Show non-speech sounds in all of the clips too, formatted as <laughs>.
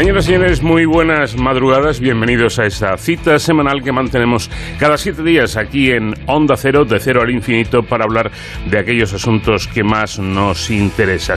Señoras y señores, muy buenas madrugadas. Bienvenidos a esta cita semanal que mantenemos cada siete días aquí en Onda Cero, de cero al infinito, para hablar de aquellos asuntos que más nos interesan.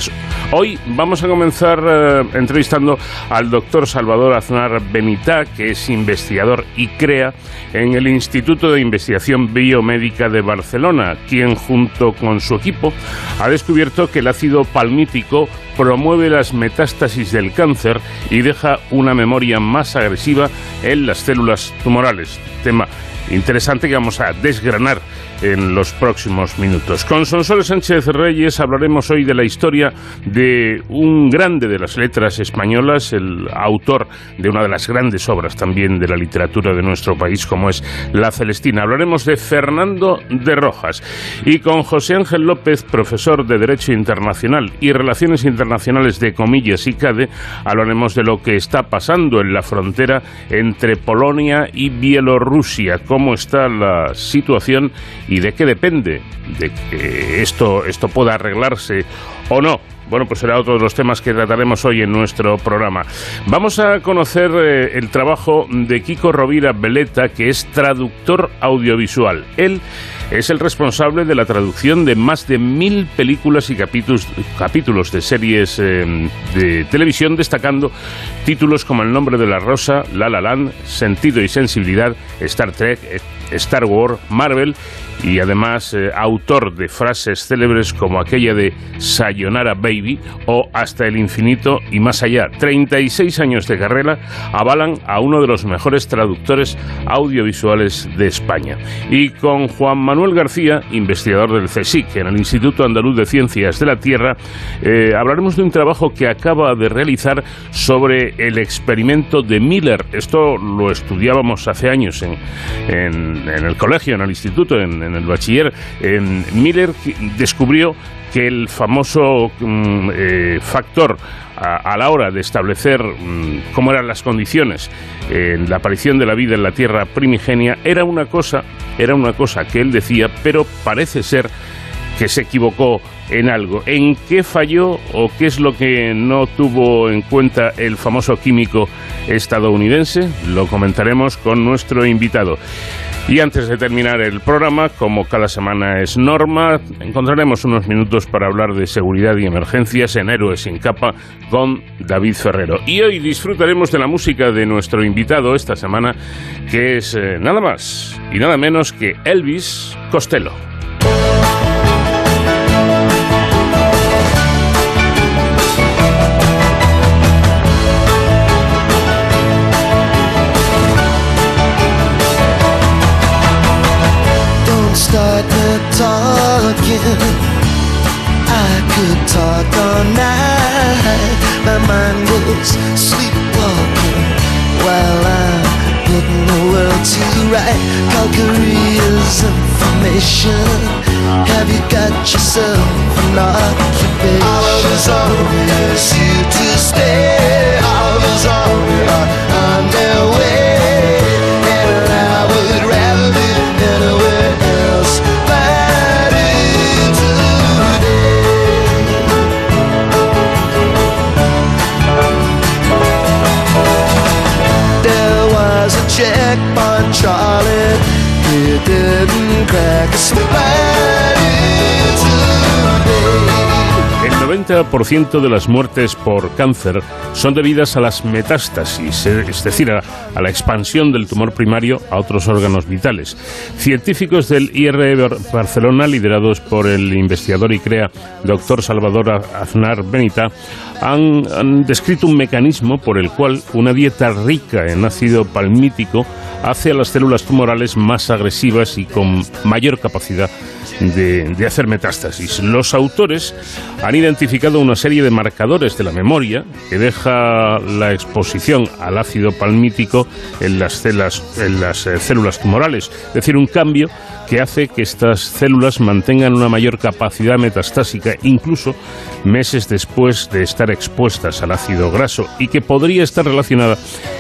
Hoy vamos a comenzar eh, entrevistando al doctor Salvador Aznar Benitá, que es investigador y crea en el Instituto de Investigación Biomédica de Barcelona, quien junto con su equipo ha descubierto que el ácido palmítico promueve las metástasis del cáncer y deja una memoria más agresiva en las células tumorales. Tema interesante que vamos a desgranar en los próximos minutos. Con Sonsoles Sánchez Reyes hablaremos hoy de la historia de un grande de las letras españolas, el autor de una de las grandes obras también de la literatura de nuestro país, como es La Celestina. Hablaremos de Fernando de Rojas y con José Ángel López, profesor de Derecho Internacional y Relaciones Internacionales de Comillas y CADE, hablaremos de lo que está pasando en la frontera entre Polonia y Bielorrusia, cómo está la situación y de qué depende de que esto, esto pueda arreglarse o no. Bueno, pues será otro de los temas que trataremos hoy en nuestro programa. Vamos a conocer eh, el trabajo de Kiko Rovira Beleta, que es traductor audiovisual. Él es el responsable de la traducción de más de mil películas y capítulos, capítulos de series eh, de televisión, destacando títulos como El nombre de la rosa, La La Land, Sentido y Sensibilidad, Star Trek, Star Wars, Marvel y además eh, autor de frases célebres como aquella de Sayonara Baby o Hasta el infinito y más allá. 36 años de carrera avalan a uno de los mejores traductores audiovisuales de España. Y con Juan Manuel García, investigador del CSIC en el Instituto Andaluz de Ciencias de la Tierra, eh, hablaremos de un trabajo que acaba de realizar sobre el experimento de Miller. Esto lo estudiábamos hace años en, el colegio, en el instituto, en, en el bachiller. Miller descubrió que el famoso mm, eh, factor a, la hora de establecer mm, cómo eran las condiciones en la aparición de la vida en la Tierra primigenia era una cosa, era una cosa que él decía, pero parece ser que se equivocó en algo. ¿En qué falló o qué es lo que no tuvo en cuenta el famoso químico estadounidense? Lo comentaremos con nuestro invitado. Y antes de terminar el programa, como cada semana es norma, encontraremos unos minutos para hablar de seguridad y emergencias en Héroes sin capa con David Ferrero. Y hoy disfrutaremos de la música de nuestro invitado esta semana, que es eh, nada más y nada menos que Elvis Costello. Start talking. I could talk all night. My mind goes sleepwalking while I'm putting the world to right. Calgary's information. Have you got yourself an occupation? I was always here to stay. I was always on El 90% de las muertes por cáncer son debidas a las metástasis, es decir, a, la expansión del tumor primario a otros órganos vitales. Científicos del IRE Barcelona, liderados por el investigador y crea doctor Salvador Aznar Benita, han, han descrito un mecanismo por el cual una dieta rica en ácido palmítico hace a las células tumorales más agresivas y con mayor capacidad de, hacer metástasis. Los autores han identificado una serie de marcadores de la memoria que deja la exposición al ácido palmítico en las, en las eh, células tumorales, es decir, un cambio que hace que estas células mantengan una mayor capacidad metastásica, incluso meses después de estar expuestas al ácido graso, y que podría estar relacionada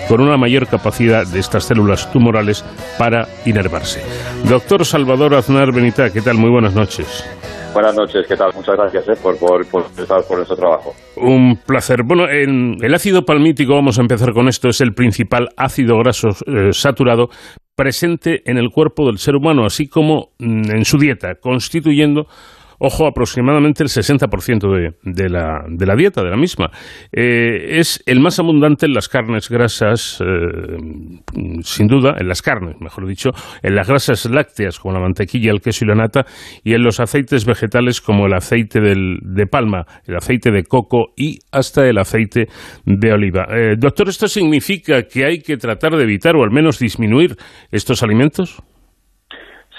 con una mayor capacidad de estas células tumorales para inervarse. Doctor Salvador Aznar Benita, ¿qué tal? Muy buenas noches. Buenas noches, ¿qué tal? Muchas gracias eh, por, por, por, por nuestro trabajo. Un placer. Bueno, el ácido palmítico, vamos a empezar con esto, es el principal ácido graso eh, saturado presente en el cuerpo del ser humano, así como mm, en su dieta, constituyendo ojo, aproximadamente el 60% de, de, la, de la dieta de la misma. Eh, es el más abundante en las carnes grasas, eh, sin duda, en las carnes, mejor dicho, en las grasas lácteas como la mantequilla, el queso y la nata, y en los aceites vegetales como el aceite de palma, el aceite de coco y hasta el aceite de oliva. Eh, doctor, ¿esto significa que hay que tratar de evitar o al menos disminuir estos alimentos?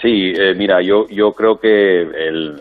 Sí, eh, mira, yo, yo creo que el,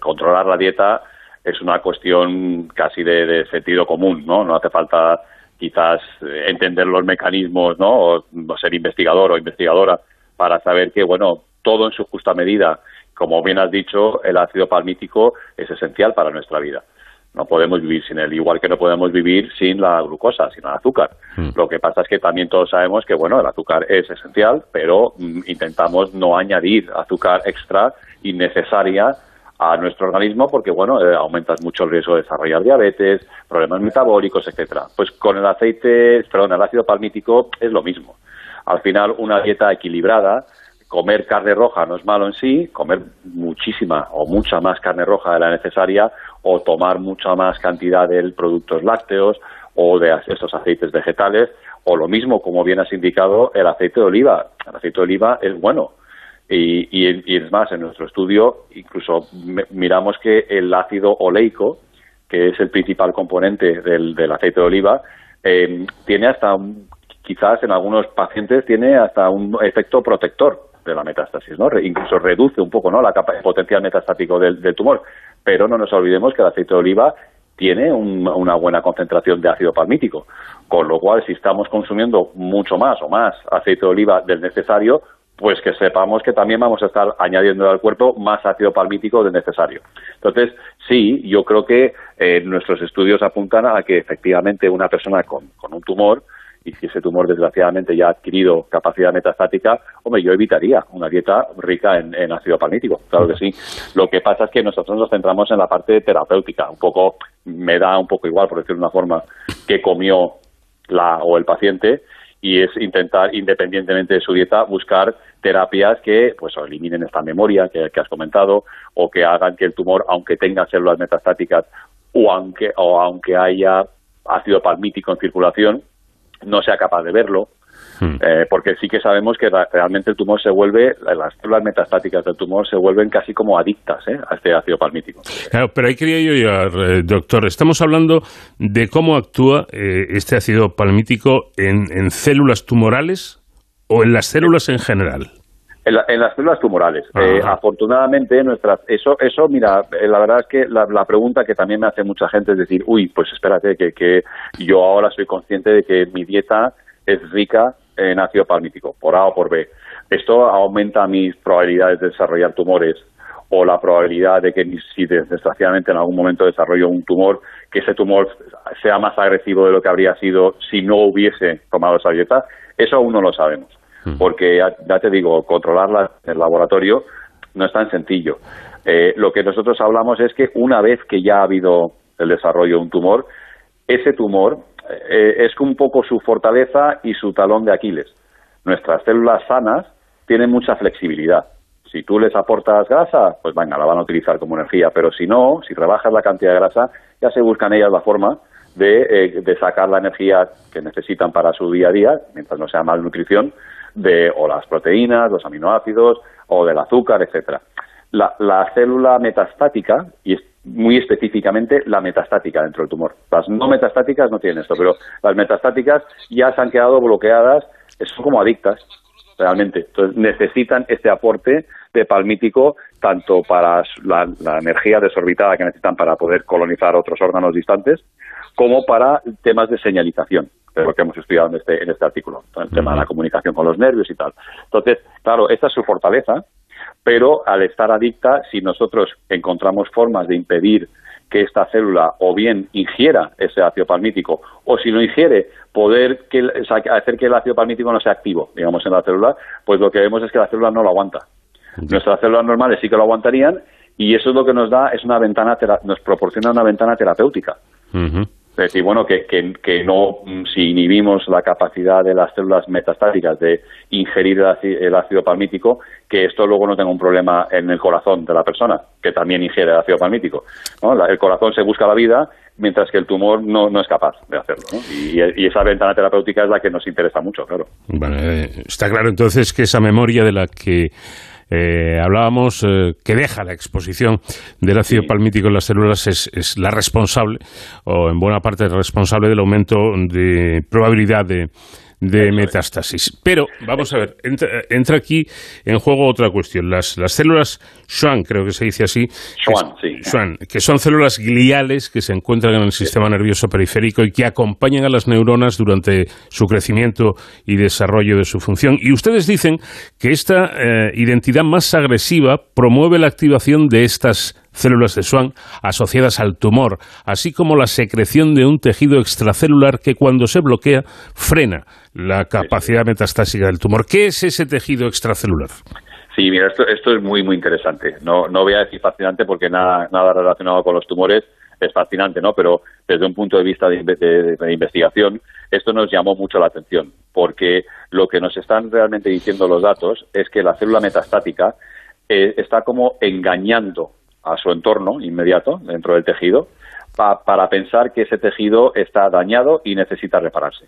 controlar la dieta es una cuestión casi de, sentido común, ¿no? No hace falta quizás entender los mecanismos, ¿no? O, ser investigador o investigadora para saber que, bueno, todo en su justa medida, como bien has dicho, el ácido palmítico es esencial para nuestra vida. No podemos vivir sin él, igual que no podemos vivir sin la glucosa, sin el azúcar. Mm. Lo que pasa es que también todos sabemos que, bueno, el azúcar es esencial, pero mm, intentamos no añadir azúcar extra innecesaria a nuestro organismo porque, bueno, eh, aumentas mucho el riesgo de desarrollar diabetes, problemas metabólicos, etcétera. Pues con el aceite, perdón, el ácido palmítico es lo mismo. Al final, una dieta equilibrada comer carne roja no es malo en sí, comer muchísima o mucha más carne roja de la necesaria o tomar mucha más cantidad de productos lácteos o de estos aceites vegetales o lo mismo, como bien has indicado, el aceite de oliva. El aceite de oliva es bueno. Y, y, es más, en nuestro estudio incluso miramos que el ácido oleico, que es el principal componente del, aceite de oliva, eh, tiene hasta un, quizás en algunos pacientes tiene hasta un efecto protector de la metástasis, ¿no? incluso reduce un poco, ¿no? La capa, potencial metastático del, tumor. Pero no nos olvidemos que el aceite de oliva tiene una buena concentración de ácido palmítico, con lo cual si estamos consumiendo mucho más o más aceite de oliva del necesario, pues que sepamos que también vamos a estar añadiendo al cuerpo más ácido palmítico del necesario. Entonces, sí, yo creo que eh, nuestros estudios apuntan a que efectivamente una persona con un tumor y si ese tumor desgraciadamente ya ha adquirido capacidad metastática, hombre, yo evitaría una dieta rica en, ácido palmítico, claro que sí. Lo que pasa es que nosotros nos centramos en la parte terapéutica, un poco, me da un poco igual, por decirlo de una forma, que comió la o el paciente y es intentar, independientemente de su dieta, buscar terapias que pues eliminen esta memoria que, que has comentado o que hagan que el tumor, aunque tenga células metastáticas o aunque, o aunque haya ácido palmítico en circulación, no sea capaz de verlo, hmm. eh, porque sí que sabemos que realmente el tumor se vuelve, las células metastáticas del tumor se vuelven casi como adictas ¿eh? a este ácido palmítico. Claro, pero ahí quería yo llegar, eh, doctor. Estamos hablando de cómo actúa este ácido palmítico en, células tumorales o en las células en general. En, las células tumorales. afortunadamente, nuestras, eso, eso, mira, la verdad es que la, pregunta que también me hace mucha gente es decir, uy, pues espérate, que, que yo ahora soy consciente de que mi dieta es rica en ácido palmítico, por A o por B. Esto aumenta mis probabilidades de desarrollar tumores o la probabilidad de que si desgraciadamente en algún momento desarrollo un tumor, que ese tumor sea más agresivo de lo que habría sido si no hubiese tomado esa dieta, eso aún no lo sabemos porque ya, te digo, controlarla en el laboratorio no es tan sencillo. Eh, lo que nosotros hablamos es que una vez que ya ha habido el desarrollo de un tumor, ese tumor eh, es un poco su fortaleza y su talón de Aquiles. Nuestras células sanas tienen mucha flexibilidad. Si tú les aportas grasa, pues venga, la van a utilizar como energía, pero si no, si rebajas la cantidad de grasa, ya se buscan ellas la forma de, eh, de sacar la energía que necesitan para su día a día, mientras no sea malnutrición, de o las proteínas, los aminoácidos o del azúcar, etcétera. La, la célula metastática, y muy específicamente la metastática dentro del tumor. Las no metastáticas no tienen esto, pero las metastáticas ya se han quedado bloqueadas, son como adictas, realmente. Entonces necesitan este aporte de palmítico tanto para la, la energía desorbitada que necesitan para poder colonizar otros órganos distantes, como para temas de señalización, de lo que hemos estudiado en este, en este artículo, el tema de la comunicación con los nervios y tal. Entonces, claro, esta es su fortaleza, pero al estar adicta, si nosotros encontramos formas de impedir que esta célula o bien ingiera ese ácido palmítico o si lo ingiere poder que, o sea, hacer que el ácido palmítico no sea activo, digamos, en la célula, pues lo que vemos es que la célula no lo aguanta. Nuestras células normales sí que lo aguantarían y eso es lo que nos da, es una ventana, nos proporciona una ventana terapéutica. Es decir, bueno, que, que, que, no, mm, si inhibimos la capacidad de las células metastáticas de ingerir el ácido palmítico, que esto luego no tenga un problema en el corazón de la persona, que también ingiere el ácido palmítico. El corazón se busca la vida, mientras que el tumor no, no es capaz de hacerlo. Y, esa ventana terapéutica es la que nos interesa mucho, claro. Eh, está claro entonces que esa memoria de la que eh, hablábamos eh, que deja la exposición del ácido palmítico en las células es, es, la responsable, o en buena parte responsable del aumento de probabilidad de, de metástasis. Pero, vamos a ver, entra, entra, aquí en juego otra cuestión. Las, las células Schwann, creo que se dice así, Schwann, que, sí. Schwann, que son células gliales que se encuentran en el sistema nervioso periférico y que acompañan a las neuronas durante su crecimiento y desarrollo de su función. Y ustedes dicen que esta eh, identidad más agresiva promueve la activación de estas células de Schwann asociadas al tumor, así como la secreción de un tejido extracelular que cuando se bloquea frena la capacidad metastásica del tumor. ¿Qué es ese tejido extracelular? Sí, mira, esto, esto es muy, muy interesante. No, no voy a decir fascinante porque nada, nada relacionado con los tumores es fascinante, ¿no? Pero desde un punto de vista de, de, de, investigación, esto nos llamó mucho la atención, porque lo que nos están realmente diciendo los datos es que la célula metastática eh, está como engañando a su entorno inmediato dentro del tejido pa, para pensar que ese tejido está dañado y necesita repararse.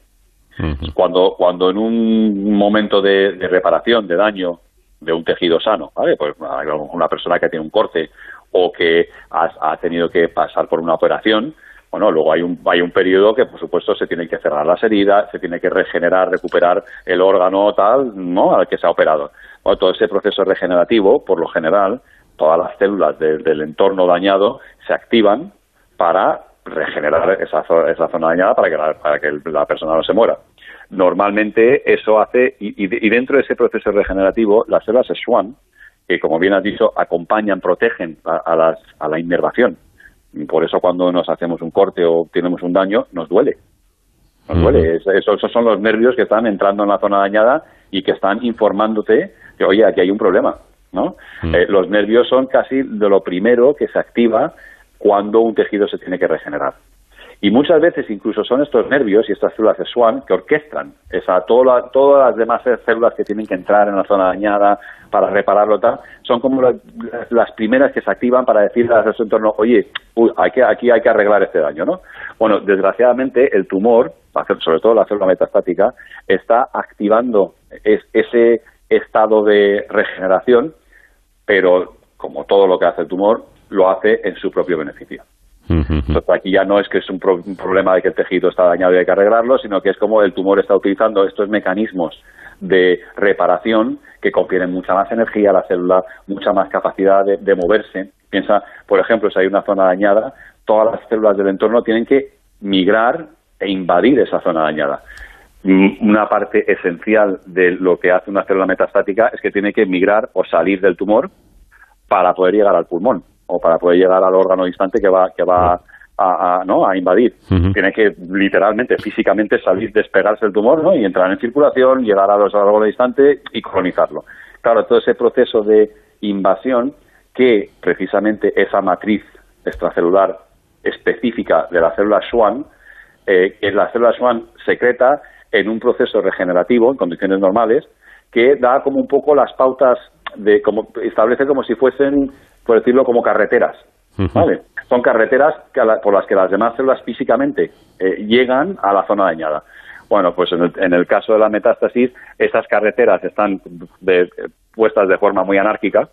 Uh -huh. Cuando, cuando en un momento de, de, reparación, de daño de un tejido sano, ¿vale? Pues una persona que tiene un corte o que ha, ha tenido que pasar por una operación, bueno, luego hay un, hay un periodo que, por supuesto, se tiene que cerrar las heridas, se tiene que regenerar, recuperar el órgano tal, ¿no?, al que se ha operado. Bueno, todo ese proceso regenerativo, por lo general, todas las células de, del entorno dañado se activan para regenerar esa, esa zona dañada para que, la, para que la persona no se muera. Normalmente eso hace, y, y, dentro de ese proceso regenerativo, las células Schwann, que como bien has dicho, acompañan, protegen a, a, las, a la innervación. Y por eso cuando nos hacemos un corte o tenemos un daño, nos duele. Nos duele. Eso, esos son los nervios que están entrando en la zona dañada y que están informándote que, oye, aquí hay un problema. ¿No? Mm. Eh, los nervios son casi de lo primero que se activa cuando un tejido se tiene que regenerar. Y muchas veces incluso son estos nervios y estas células de Schwann que orquestan esa, toda, todas las demás células que tienen que entrar en la zona dañada para repararlo tal, son como las, las primeras que se activan para decirle a su entorno, oye, uy, hay que, aquí hay que arreglar este daño, ¿no? Bueno, desgraciadamente el tumor, sobre todo la célula metastática, está activando es, ese estado de regeneración pero como todo lo que hace el tumor, lo hace en su propio beneficio. Entonces aquí ya no es que es un, pro un, problema de que el tejido está dañado y hay que arreglarlo, sino que es como el tumor está utilizando estos mecanismos de reparación que confieren mucha más energía a la célula, mucha más capacidad de, de moverse. Piensa, por ejemplo, si hay una zona dañada, todas las células del entorno tienen que migrar e invadir esa zona dañada una parte esencial de lo que hace una célula metastática es que tiene que migrar o salir del tumor para poder llegar al pulmón o para poder llegar al órgano distante que va que va a, a no a invadir uh -huh. tiene que literalmente físicamente salir despegarse del tumor ¿no? y entrar en circulación llegar a los órganos distantes y colonizarlo claro todo ese proceso de invasión que precisamente esa matriz extracelular específica de la célula Schwann eh, que la célula Schwann secreta en un proceso regenerativo en condiciones normales que da como un poco las pautas de como establece como si fuesen por decirlo como carreteras uh -huh. ¿vale? son carreteras que la, por las que las demás células físicamente eh, llegan a la zona dañada bueno pues en el, en el, caso de la metástasis esas carreteras están de, puestas de forma muy anárquica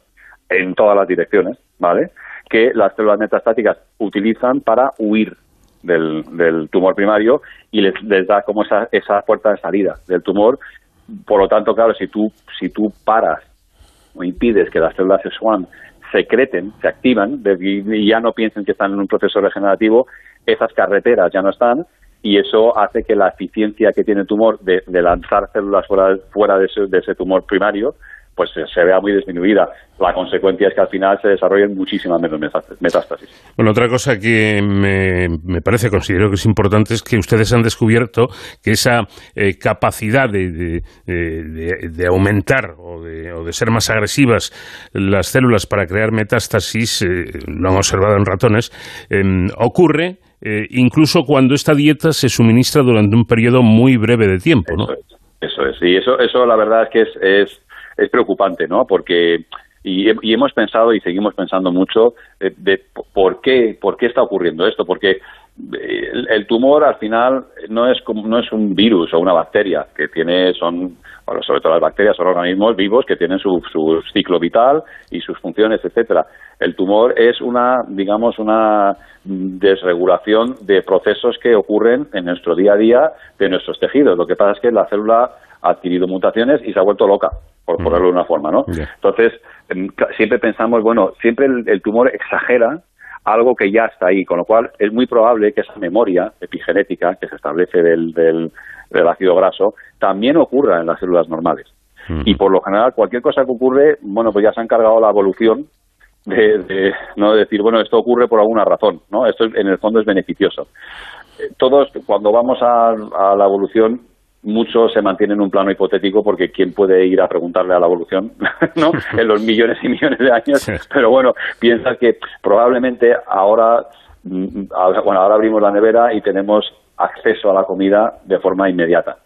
en todas las direcciones vale que las células metastáticas utilizan para huir del, del tumor primario y les, les, da como esa, esa puerta de salida del tumor. Por lo tanto, claro, si tú, si tú paras o impides que las células Schwann secreten, se activan y ya no piensen que están en un proceso regenerativo, esas carreteras ya no están y eso hace que la eficiencia que tiene el tumor de, lanzar células fuera, fuera de, ese, tumor primario pues se vea muy disminuida. La consecuencia es que al final se desarrollen muchísimas menos metástasis. Bueno, otra cosa que me, parece, considero que es importante, es que ustedes han descubierto que esa eh, capacidad de, aumentar o, de, ser más agresivas las células para crear metástasis, eh, lo han observado en ratones, em, ocurre eh, incluso cuando esta dieta se suministra durante un periodo muy breve de tiempo, ¿no? Eso es, y eso, eso la verdad es que es, es, es preocupante, ¿no? Porque y, hemos pensado y seguimos pensando mucho de, por qué por qué está ocurriendo esto, porque eh, el, tumor al final no es como, no es un virus o una bacteria que tiene son bueno, sobre todo las bacterias son organismos vivos que tienen su, su ciclo vital y sus funciones, etcétera. El tumor es una, digamos, una desregulación de procesos que ocurren en nuestro día a día de nuestros tejidos. Lo que pasa es que la célula ha adquirido mutaciones y se ha vuelto loca, por ponerlo de una forma, ¿no? Entonces, em, siempre pensamos, bueno, siempre el, tumor exagera algo que ya está ahí, con lo cual es muy probable que esa memoria epigenética que se establece del, del, ácido graso también ocurra en las células normales. Y por lo general, cualquier cosa que ocurre, bueno, pues ya se ha encargado la evolución de, no decir, bueno, esto ocurre por alguna razón, ¿no? Esto en el fondo es beneficioso. Eh, todos, cuando vamos a, la evolución, muchos se mantienen en un plano hipotético porque quién puede ir a preguntarle a la evolución, <laughs> ¿no? En los millones y millones de años. Pero bueno, piensa que probablemente ahora, mm, bueno, ahora abrimos la nevera y tenemos acceso a la comida de forma inmediata.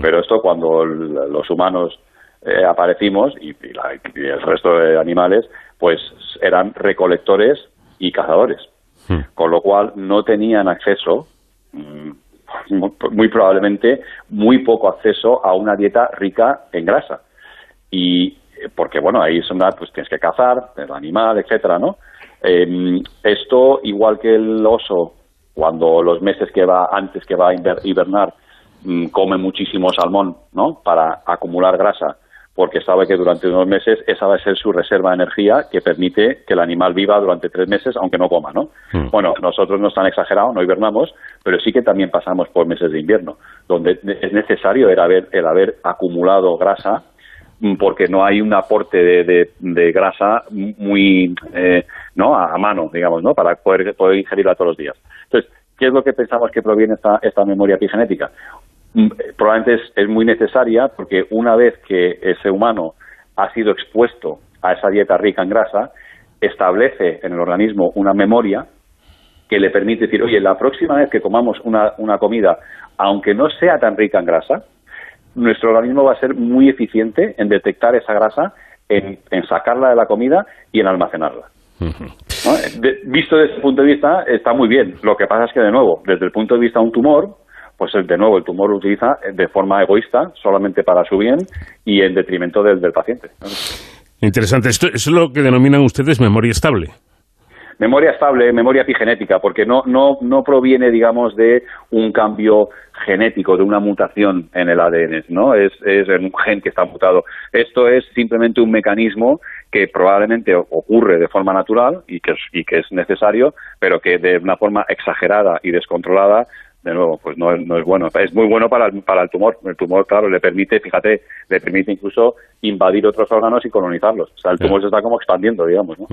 Pero esto cuando los humanos eh, aparecimos y, el resto de animales, pues eran recolectores y cazadores, hmm. con lo cual no tenían acceso, mm, muy probablemente muy poco acceso a una dieta rica en grasa. Y porque bueno, ahí son pues tienes que cazar, el animal, etcétera, ¿no? Em, esto, igual que el oso, cuando los meses que va antes que va a hibernar, mm, come muchísimo salmón, ¿no? Para acumular grasa porque sabe que durante unos meses esa va a ser su reserva de energía que permite que el animal viva durante tres meses aunque no coma, ¿no? Hmm. Bueno, nosotros no están exagerados, no hibernamos, pero sí que también pasamos por meses de invierno, donde es necesario el haber, el haber acumulado grasa mm, porque no hay un aporte de, de, grasa muy eh, no a, mano, digamos, ¿no? Para poder, poder ingerirla todos los días. Entonces, ¿qué es lo que pensamos que proviene esta, esta memoria epigenética? Mm, probablemente es, muy necesaria porque una vez que ese humano ha sido expuesto a esa dieta rica en grasa, establece en el organismo una memoria que le permite decir, oye, la próxima vez que comamos una, una comida, aunque no sea tan rica en grasa, nuestro organismo va a ser muy eficiente en detectar esa grasa, en, sacarla de la comida y en almacenarla. visto desde ese punto de vista, está muy bien. Lo que pasa es que, de nuevo, desde el punto de vista de un tumor, pues de nuevo el tumor lo utiliza de forma egoísta, solamente para su bien y en detrimento del, paciente. Interesante. Esto, es lo que denominan ustedes memoria estable. Memoria estable, memoria epigenética, porque no, no, no proviene, digamos, de un cambio genético, de una mutación en el ADN, ¿no? Es, es un gen que está mutado. Esto es simplemente un mecanismo que probablemente ocurre de forma natural y que, es, y que es necesario, pero que de una forma exagerada y descontrolada de nuevo, pues no, no, es bueno. Es muy bueno para el, para el tumor. El tumor, claro, le permite, fíjate, le permite incluso invadir otros órganos y colonizarlos. O sea, el tumor se está como expandiendo, digamos. ¿no?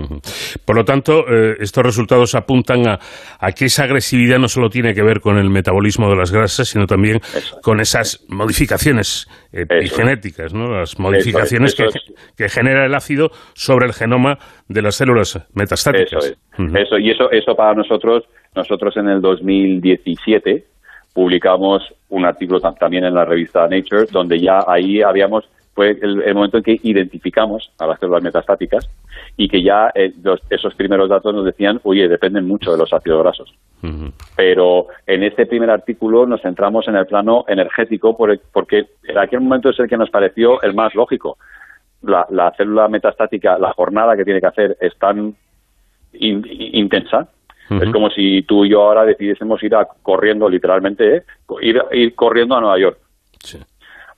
Por lo tanto, eh, estos resultados apuntan a, a, que esa agresividad no solo tiene que ver con el metabolismo de las grasas, sino también con esas modificaciones epigenéticas, ¿no? Las modificaciones que, que, genera el ácido sobre el genoma de las células metastáticas. Eso, eso y eso, eso para nosotros nosotros en el 2017 publicamos un artículo también en la revista Nature, donde ya ahí habíamos, fue el, momento en que identificamos a las células metastáticas y que ya eh, esos primeros datos nos decían, oye, dependen mucho de los ácidos grasos. Pero en este primer artículo nos centramos en el plano energético porque en aquel momento es el que nos pareció el más lógico. La, célula metastática, la jornada que tiene que hacer es tan intensa es como si tú y yo ahora decidiésemos ir a, corriendo, literalmente, ¿eh? ir, ir corriendo a Nueva York.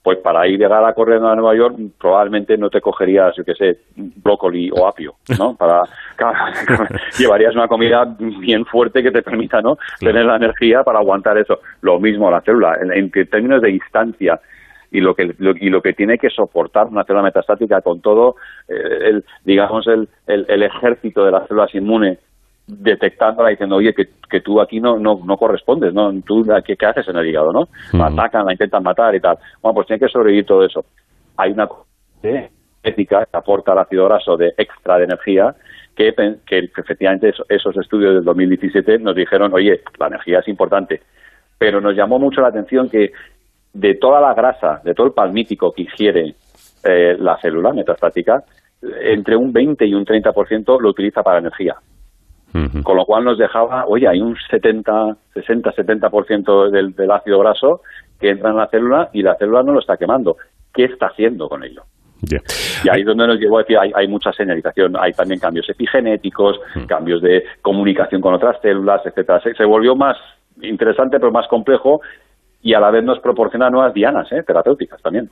Pues para ir llegar a corriendo a Nueva York probablemente no te cogerías, yo qué sé, brócoli o apio, ¿no? <laughs> Para <laughs> llevarías una comida bien fuerte que te permita, ¿no? Tener la energía para aguantar eso. Lo mismo la célula, en, en términos de distancia y lo que y lo que tiene que soportar una célula metastática con todo eh, el digamos el, el, ejército de las células inmunes detectándola diciendo oye que, que tú aquí no, no, no correspondes no tú ¿qué, qué haces en el hígado no la atacan la intentan matar y tal bueno pues tiene que sobrevivir todo eso. Hay una ética que aporta el ácido graso de extra de energía que, que efectivamente esos estudios del 2017 nos dijeron oye la energía es importante pero nos llamó mucho la atención que de toda la grasa, de todo el palmítico que ingiere eh, la célula metastática, entre un 20 y un 30% lo utiliza para energía. Con lo cual nos dejaba, oye, hay un 70, 60, 70% del, del ácido graso que entra en la célula y la célula no lo está quemando. ¿Qué está haciendo con ello? Y ahí es donde nos llevó a decir, hay, hay mucha señalización, hay también cambios epigenéticos, cambios de comunicación con otras células, etcétera. se, volvió más interesante pero más complejo y a la vez nos proporciona nuevas dianas ¿eh? terapéuticas también.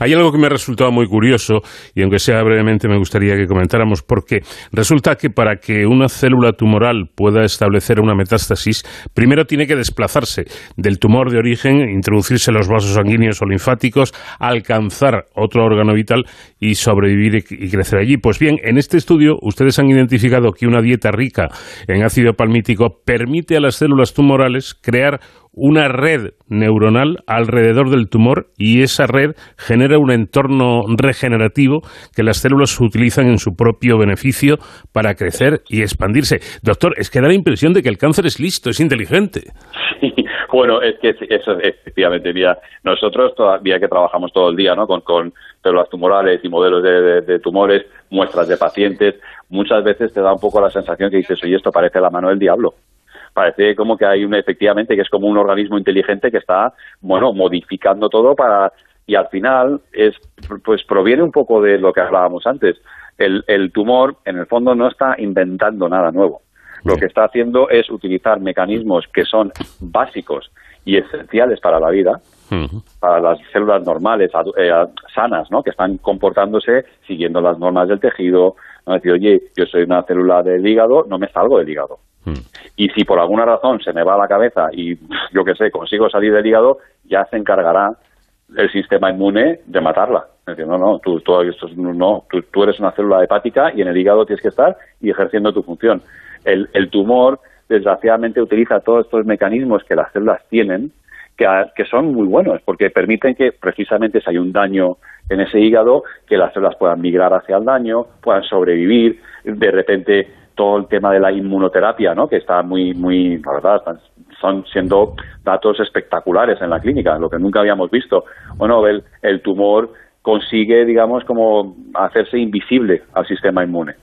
Hay algo que me ha resultado muy curioso y aunque sea brevemente me gustaría que comentáramos porque resulta que para que una célula tumoral pueda establecer una metástasis, primero tiene que desplazarse del tumor de origen, introducirse en los vasos sanguíneos o linfáticos, alcanzar otro órgano vital y sobrevivir y crecer allí. Pues bien, en este estudio ustedes han identificado que una dieta rica en ácido palmítico permite a las células tumorales crear una red neuronal alrededor del tumor y esa red genera un entorno regenerativo que las células utilizan en su propio beneficio para crecer y expandirse. Doctor, es que da la impresión de que el cáncer es listo, es inteligente. Bueno, es que eso efectivamente, mira, nosotros todavía que trabajamos todo el día ¿no? con, con células tumorales y modelos de, tumores, muestras de pacientes, muchas veces te da un poco la sensación que dices, oye, esto parece la mano del diablo parece como que hay un efectivamente que es como un organismo inteligente que está bueno modificando todo para y al final es pues proviene un poco de lo que hablábamos antes. El, el tumor en el fondo no está inventando nada nuevo lo que está haciendo es utilizar mecanismos que son básicos y esenciales para la vida, para las células normales, eh, sanas, ¿no? que están comportándose siguiendo las normas del tejido. No decir, oye, yo soy una célula del hígado, no me salgo del hígado. Y si por alguna razón se me va la cabeza y <laughs> yo qué sé, consigo salir del hígado, ya se encargará el sistema inmune de matarla. Es decir, no, no, tú, esto, no, tú, eres una célula hepática y en el hígado tienes que estar y ejerciendo tu función. El, el tumor, desgraciadamente, utiliza todos estos mecanismos que las células tienen, que, que, son muy buenos, porque permiten que precisamente si hay un daño en ese hígado, que las células puedan migrar hacia el daño, puedan sobrevivir, de repente todo el tema de la inmunoterapia, ¿no? que está muy, muy, la verdad, están, siendo datos espectaculares en la clínica, lo que nunca habíamos visto. Bueno, el, el tumor consigue, digamos, como hacerse invisible al sistema inmune.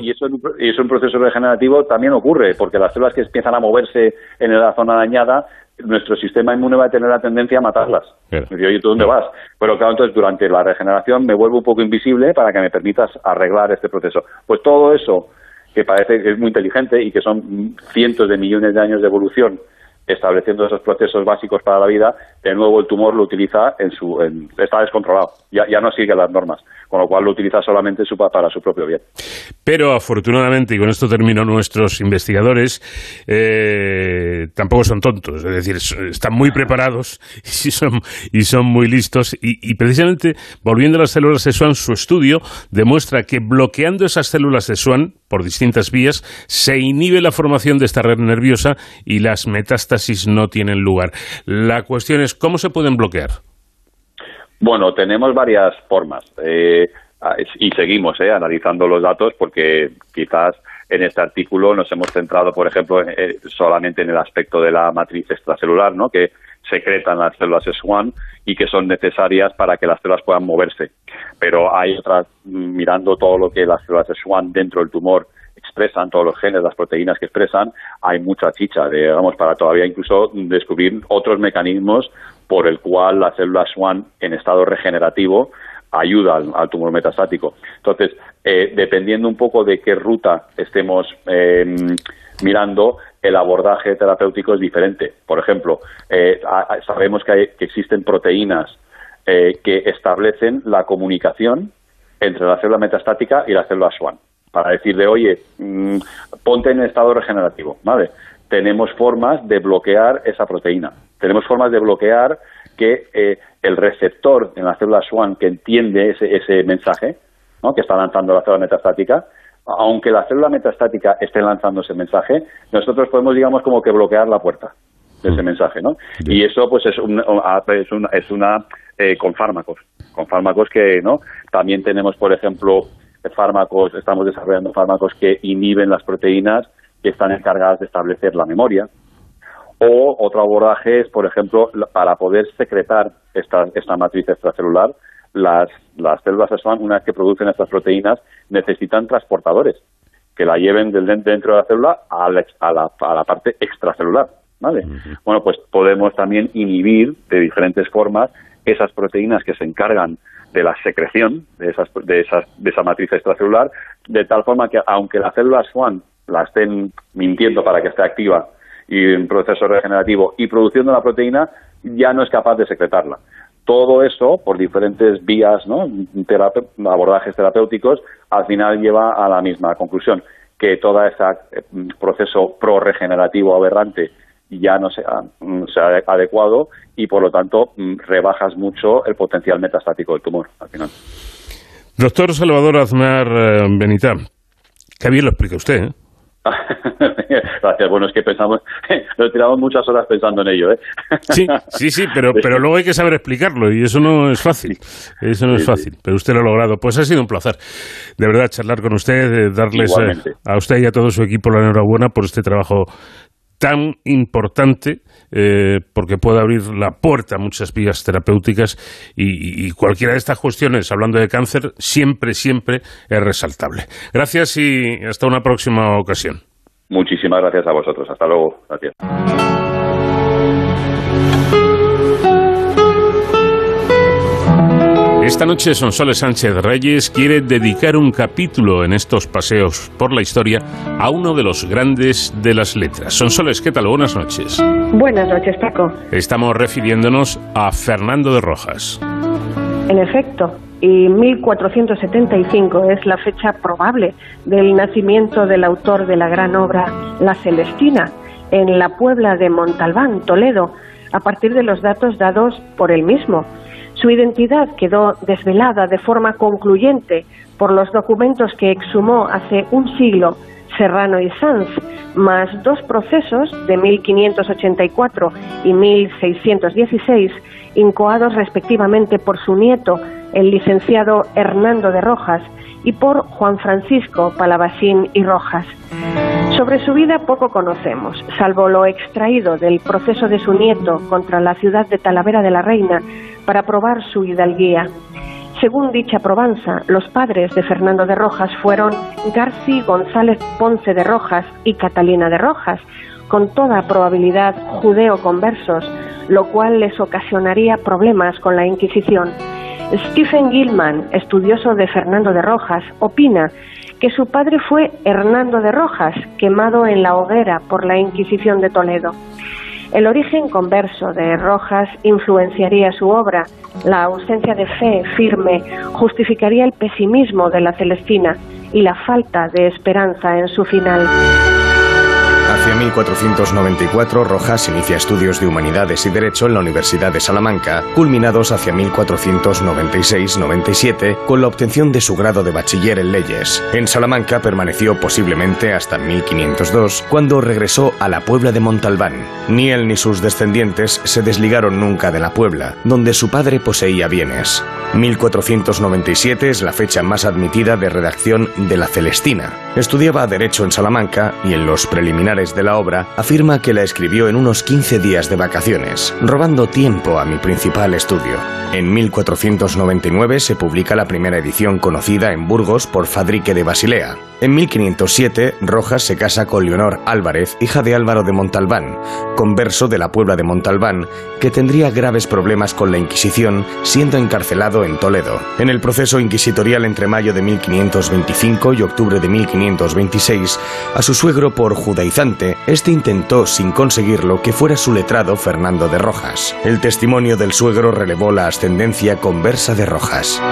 Y eso, y eso en un proceso regenerativo también ocurre, porque las células que empiezan a moverse en la zona dañada nuestro sistema inmune va a tener la tendencia a matarlas. Y oye, ¿tú dónde vas? Pero claro, entonces durante la regeneración me vuelvo un poco invisible para que me permitas arreglar este proceso. Pues todo eso, que parece que es muy inteligente y que son cientos de millones de años de evolución estableciendo esos procesos básicos para la vida, de nuevo el tumor lo utiliza en su... está descontrolado, ya, ya no sigue las normas con lo cual lo utiliza solamente para su propio bien. Pero afortunadamente, y con esto termino, nuestros investigadores eh, tampoco son tontos, es decir, están muy preparados <laughs> y son muy listos. Y, precisamente, volviendo a las células de Swan, su estudio demuestra que bloqueando esas células de Swan por distintas vías, se inhibe la formación de esta red nerviosa y las metástasis no tienen lugar. La cuestión es, ¿cómo se pueden bloquear? Bueno, tenemos varias formas eh, y seguimos eh, analizando los datos porque quizás en este artículo nos hemos centrado, por ejemplo, solamente en el aspecto de la matriz extracelular, ¿no? que secretan las células S1 y que son necesarias para que las células puedan moverse. Pero hay otras, mirando todo lo que las células S1 dentro del tumor expresan, todos los genes, las proteínas que expresan, hay mucha chicha, digamos, para todavía incluso descubrir otros mecanismos por el cual la célula SWAN en estado regenerativo ayuda al, tumor metastático. Entonces, eh, dependiendo un poco de qué ruta estemos eh, mirando, el abordaje terapéutico es diferente. Por ejemplo, eh, sabemos que, hay, que, existen proteínas que establecen la comunicación entre la célula metastática y la célula SWAN, para decirle, oye, mm, ponte en estado regenerativo, ¿vale? Tenemos formas de bloquear esa proteína, tenemos formas de bloquear que eh, el receptor en la célula SWAN que entiende ese, ese mensaje, ¿no? que está lanzando la célula metastática, aunque la célula metastática esté lanzando ese mensaje, nosotros podemos, digamos, como que bloquear la puerta de ese mm. mensaje, ¿no? Y eso, pues, es, es una, es una eh, con fármacos, con fármacos que, ¿no? También tenemos, por ejemplo, fármacos, estamos desarrollando fármacos que inhiben las proteínas que están encargadas de establecer la memoria, o otro abordaje es, por ejemplo, para poder secretar esta, esta matriz extracelular, las, las células SWAN, una vez que producen estas proteínas, necesitan transportadores que la lleven del dentro de la célula a la, a la, a la parte extracelular. ¿vale? Bueno, pues podemos también inhibir de diferentes formas esas proteínas que se encargan de la secreción de, esas, de, esas, de esa matriz extracelular, de tal forma que aunque la célula SWAN la estén mintiendo para que esté activa y en proceso regenerativo y produciendo la proteína, ya no es capaz de secretarla. Todo eso, por diferentes vías, ¿no? abordajes terapéuticos, al final lleva a la misma conclusión, que todo ese eh, proceso pro-regenerativo aberrante ya no sea, mm, adecuado y, por lo tanto, mm, rebajas mucho el potencial metastático del tumor al final. Doctor Salvador Aznar eh, Benita, qué bien lo explica usted, ¿eh? <laughs> Gracias. Bueno, es que pensamos, <laughs> nos tiramos muchas horas pensando en ello, ¿eh? Sí, <laughs> sí, sí, pero, pero luego hay que saber explicarlo y eso no es fácil. Eso no es fácil, pero usted lo ha logrado. Pues ha sido un placer, de verdad, charlar con usted, darles eh, a usted y a todo su equipo la enhorabuena por este trabajo tan importante eh, porque puede abrir la puerta a muchas vías terapéuticas y, cualquiera de estas cuestiones, hablando de cáncer, siempre, siempre es resaltable. Gracias y hasta una próxima ocasión. Muchísimas gracias a vosotros. Hasta luego. Gracias. Esta noche Sonsoles Sánchez Reyes quiere dedicar un capítulo en estos paseos por la historia a uno de los grandes de las letras. Sonsoles, ¿qué tal? Buenas noches. Buenas noches, Paco. Estamos refiriéndonos a Fernando de Rojas. En efecto, y 1475 es la fecha probable del nacimiento del autor de la gran obra La Celestina, en la Puebla de Montalbán, Toledo, a partir de los datos dados por él mismo su identidad quedó desvelada de forma concluyente por los documentos que exhumó hace un siglo Serrano y Sanz, más dos procesos de 1584 y 1616, incoados respectivamente por su nieto, el licenciado Hernando de Rojas, y por Juan Francisco Palavasín y Rojas. Sobre su vida poco conocemos, salvo lo extraído del proceso de su nieto contra la ciudad de Talavera de la Reina para probar su hidalguía. Según dicha probanza, los padres de Fernando de Rojas fueron Garci González Ponce de Rojas y Catalina de Rojas, con toda probabilidad judeo-conversos, lo cual les ocasionaría problemas con la Inquisición. Stephen Gilman, estudioso de Fernando de Rojas, opina que su padre fue Hernando de Rojas, quemado en la hoguera por la Inquisición de Toledo. El origen converso de Rojas influenciaría su obra. La ausencia de fe firme justificaría el pesimismo de la Celestina y la falta de esperanza en su final. Hacia 1494, Rojas inicia estudios de Humanidades y Derecho en la Universidad de Salamanca, culminados hacia 1496-97 con la obtención de su grado de bachiller en leyes. En Salamanca permaneció posiblemente hasta 1502, cuando regresó a la Puebla de Montalbán. Ni él ni sus descendientes se desligaron nunca de la Puebla, donde su padre poseía bienes. 1497 es la fecha más admitida de redacción de la Celestina. Estudiaba Derecho en Salamanca y en los preliminares de la obra, afirma que la escribió en unos 15 días de vacaciones, robando tiempo a mi principal estudio. En 1499 se publica la primera edición conocida en Burgos por Fadrique de Basilea. En 1507, Rojas se casa con Leonor Álvarez, hija de Álvaro de Montalbán, converso de la Puebla de Montalbán, que tendría graves problemas con la Inquisición, siendo encarcelado en Toledo. En el proceso inquisitorial entre mayo de 1525 y octubre de 1526, a su suegro por judaizante, este intentó, sin conseguirlo, que fuera su letrado Fernando de Rojas. El testimonio del suegro relevó la ascendencia conversa de Rojas.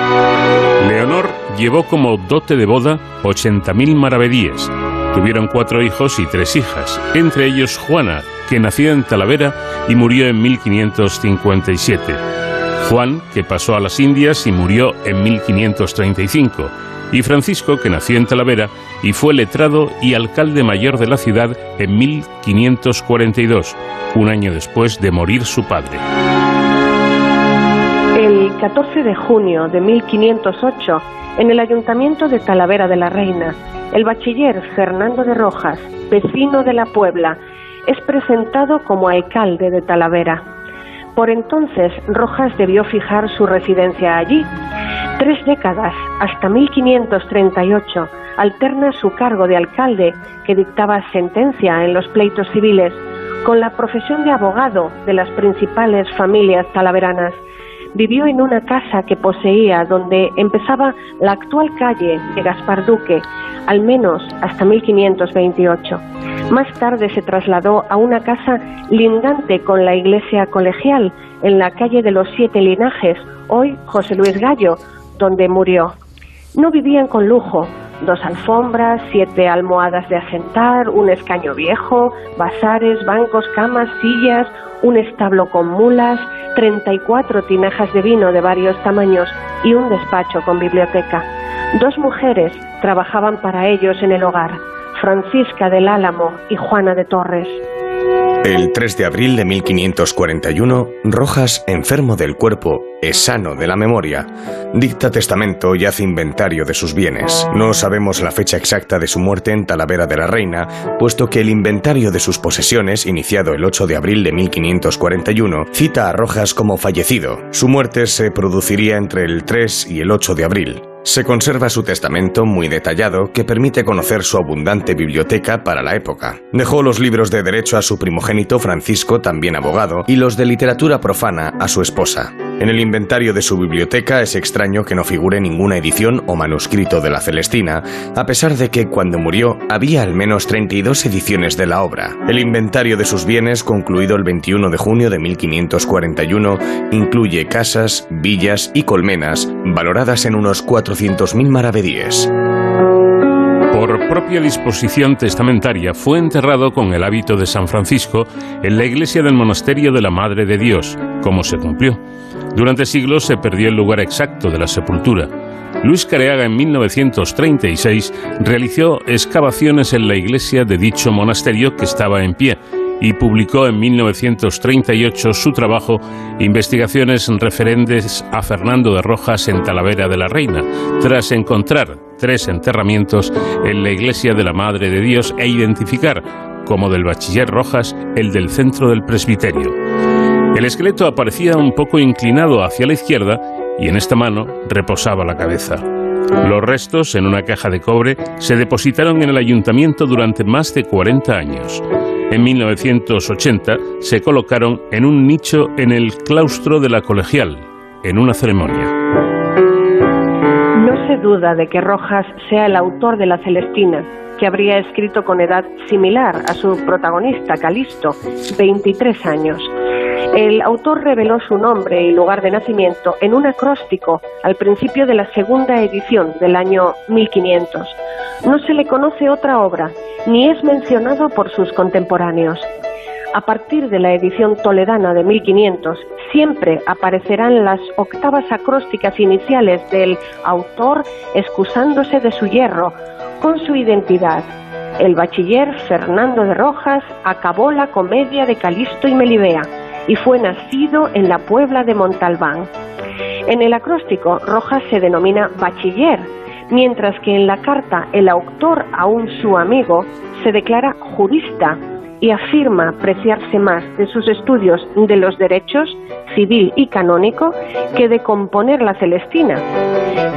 Leonor llevó como dote de boda 80.000 maravedíes. Tuvieron cuatro hijos y tres hijas, entre ellos Juana, que nació en Talavera y murió en 1557. Juan, que pasó a las Indias y murió en 1535. Y Francisco, que nació en Talavera y fue letrado y alcalde mayor de la ciudad en 1542, un año después de morir su padre. El 14 de junio de 1508, en el ayuntamiento de Talavera de la Reina, el bachiller Fernando de Rojas, vecino de la Puebla, es presentado como alcalde de Talavera. Por entonces, Rojas debió fijar su residencia allí. Tres décadas, hasta 1538, alterna su cargo de alcalde, que dictaba sentencia en los pleitos civiles, con la profesión de abogado de las principales familias talaveranas vivió en una casa que poseía donde empezaba la actual calle de Gaspar Duque, al menos hasta 1528. Más tarde se trasladó a una casa lindante con la iglesia colegial en la calle de los Siete Linajes, hoy José Luis Gallo, donde murió. No vivían con lujo, dos alfombras, siete almohadas de asentar, un escaño viejo, bazares, bancos, camas, sillas, un establo con mulas, 34 tinajas de vino de varios tamaños y un despacho con biblioteca. Dos mujeres trabajaban para ellos en el hogar, Francisca del Álamo y Juana de Torres. El 3 de abril de 1541, Rojas, enfermo del cuerpo, es sano de la memoria, dicta testamento y hace inventario de sus bienes. No sabemos la fecha exacta de su muerte en Talavera de la Reina, puesto que el inventario de sus posesiones, iniciado el 8 de abril de 1541, cita a Rojas como fallecido. Su muerte se produciría entre el 3 y el 8 de abril. Se conserva su testamento muy detallado que permite conocer su abundante biblioteca para la época. Dejó los libros de derecho a su primogénito Francisco, también abogado, y los de literatura profana a su esposa. En el inventario de su biblioteca es extraño que no figure ninguna edición o manuscrito de la Celestina, a pesar de que cuando murió había al menos 32 ediciones de la obra. El inventario de sus bienes, concluido el 21 de junio de 1541, incluye casas, villas y colmenas, valoradas en unos 400.000 maravedíes. Por propia disposición testamentaria fue enterrado con el hábito de San Francisco en la iglesia del monasterio de la Madre de Dios, como se cumplió. Durante siglos se perdió el lugar exacto de la sepultura. Luis Careaga en 1936 realizó excavaciones en la iglesia de dicho monasterio que estaba en pie y publicó en 1938 su trabajo Investigaciones referentes a Fernando de Rojas en Talavera de la Reina, tras encontrar tres enterramientos en la iglesia de la Madre de Dios e identificar, como del bachiller Rojas, el del centro del presbiterio. El esqueleto aparecía un poco inclinado hacia la izquierda y en esta mano reposaba la cabeza. Los restos, en una caja de cobre, se depositaron en el ayuntamiento durante más de 40 años. En 1980 se colocaron en un nicho en el claustro de la colegial, en una ceremonia. No se duda de que Rojas sea el autor de la Celestina, que habría escrito con edad similar a su protagonista, Calisto, 23 años. El autor reveló su nombre y lugar de nacimiento en un acróstico al principio de la segunda edición del año 1500. No se le conoce otra obra, ni es mencionado por sus contemporáneos. A partir de la edición toledana de 1500, siempre aparecerán las octavas acrósticas iniciales del autor excusándose de su hierro, con su identidad. El bachiller Fernando de Rojas acabó la comedia de Calisto y Melibea y fue nacido en la Puebla de Montalbán. En el acróstico, Rojas se denomina bachiller, mientras que en la carta el autor a un su amigo se declara jurista y afirma apreciarse más de sus estudios de los derechos civil y canónico que de componer la Celestina.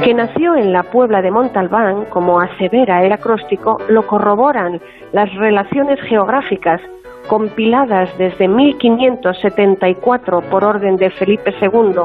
Que nació en la Puebla de Montalbán, como asevera el acróstico, lo corroboran las relaciones geográficas compiladas desde 1574 por orden de Felipe II,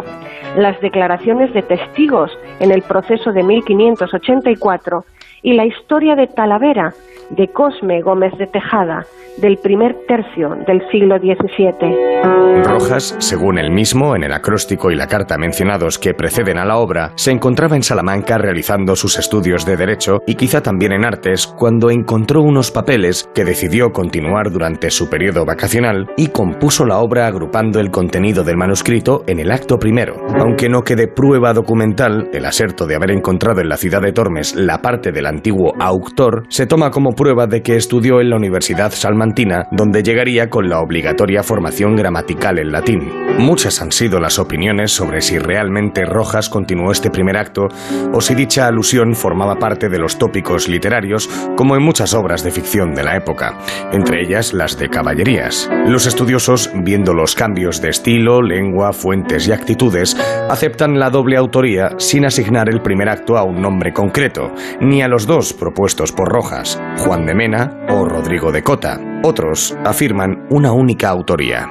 las declaraciones de testigos en el proceso de 1584 y la historia de Talavera de Cosme Gómez de Tejada, del primer tercio del siglo XVII. Rojas, según él mismo, en el acróstico y la carta mencionados que preceden a la obra, se encontraba en Salamanca realizando sus estudios de Derecho y quizá también en Artes cuando encontró unos papeles que decidió continuar durante su periodo vacacional y compuso la obra agrupando el contenido del manuscrito en el acto primero. Aunque no quede prueba documental, el aserto de haber encontrado en la ciudad de Tormes la parte del antiguo autor se toma como prueba de que estudió en la Universidad Salmantina, donde llegaría con la obligatoria formación gramatical en latín. Muchas han sido las opiniones sobre si realmente Rojas continuó este primer acto o si dicha alusión formaba parte de los tópicos literarios, como en muchas obras de ficción de la época, entre ellas las de caballerías. Los estudiosos, viendo los cambios de estilo, lengua, fuentes y actitudes, aceptan la doble autoría sin asignar el primer acto a un nombre concreto, ni a los dos propuestos por Rojas, Juan de Mena o Rodrigo de Cota. Otros afirman una única autoría.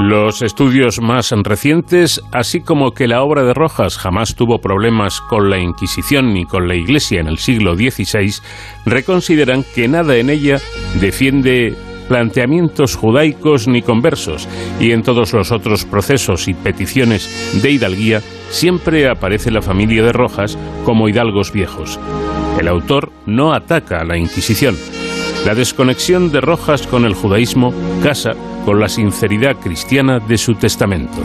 Los estudios más recientes, así como que la obra de Rojas jamás tuvo problemas con la Inquisición ni con la Iglesia en el siglo XVI, reconsideran que nada en ella defiende planteamientos judaicos ni conversos, y en todos los otros procesos y peticiones de hidalguía siempre aparece la familia de Rojas como hidalgos viejos. El autor no ataca a la Inquisición. La desconexión de Rojas con el judaísmo casa con la sinceridad cristiana de su testamento.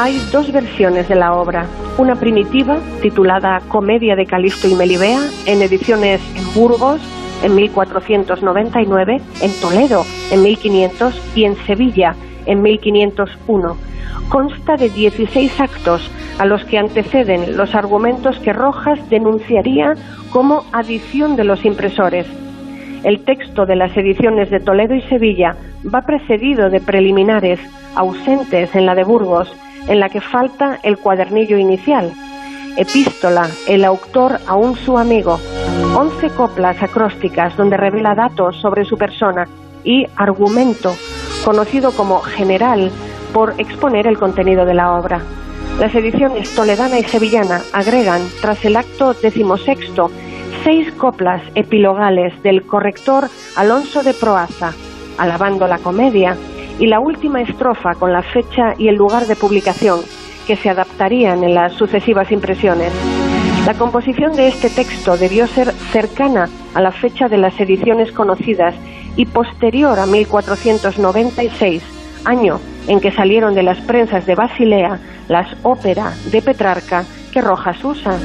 Hay dos versiones de la obra. Una primitiva, titulada Comedia de Calisto y Melibea, en ediciones en Burgos, en 1499, en Toledo, en 1500 y en Sevilla, en 1501. Consta de 16 actos a los que anteceden los argumentos que Rojas denunciaría como adición de los impresores. El texto de las ediciones de Toledo y Sevilla va precedido de preliminares ausentes en la de Burgos, en la que falta el cuadernillo inicial. Epístola, el autor aún su amigo, once coplas acrósticas donde revela datos sobre su persona y argumento, conocido como general por exponer el contenido de la obra. Las ediciones toledana y sevillana agregan, tras el acto decimosexto, seis coplas epilogales del corrector Alonso de Proaza, alabando la comedia, y la última estrofa con la fecha y el lugar de publicación, que se adaptarían en las sucesivas impresiones. La composición de este texto debió ser cercana a la fecha de las ediciones conocidas y posterior a 1496, año en que salieron de las prensas de Basilea las óperas de Petrarca que Rojas usa.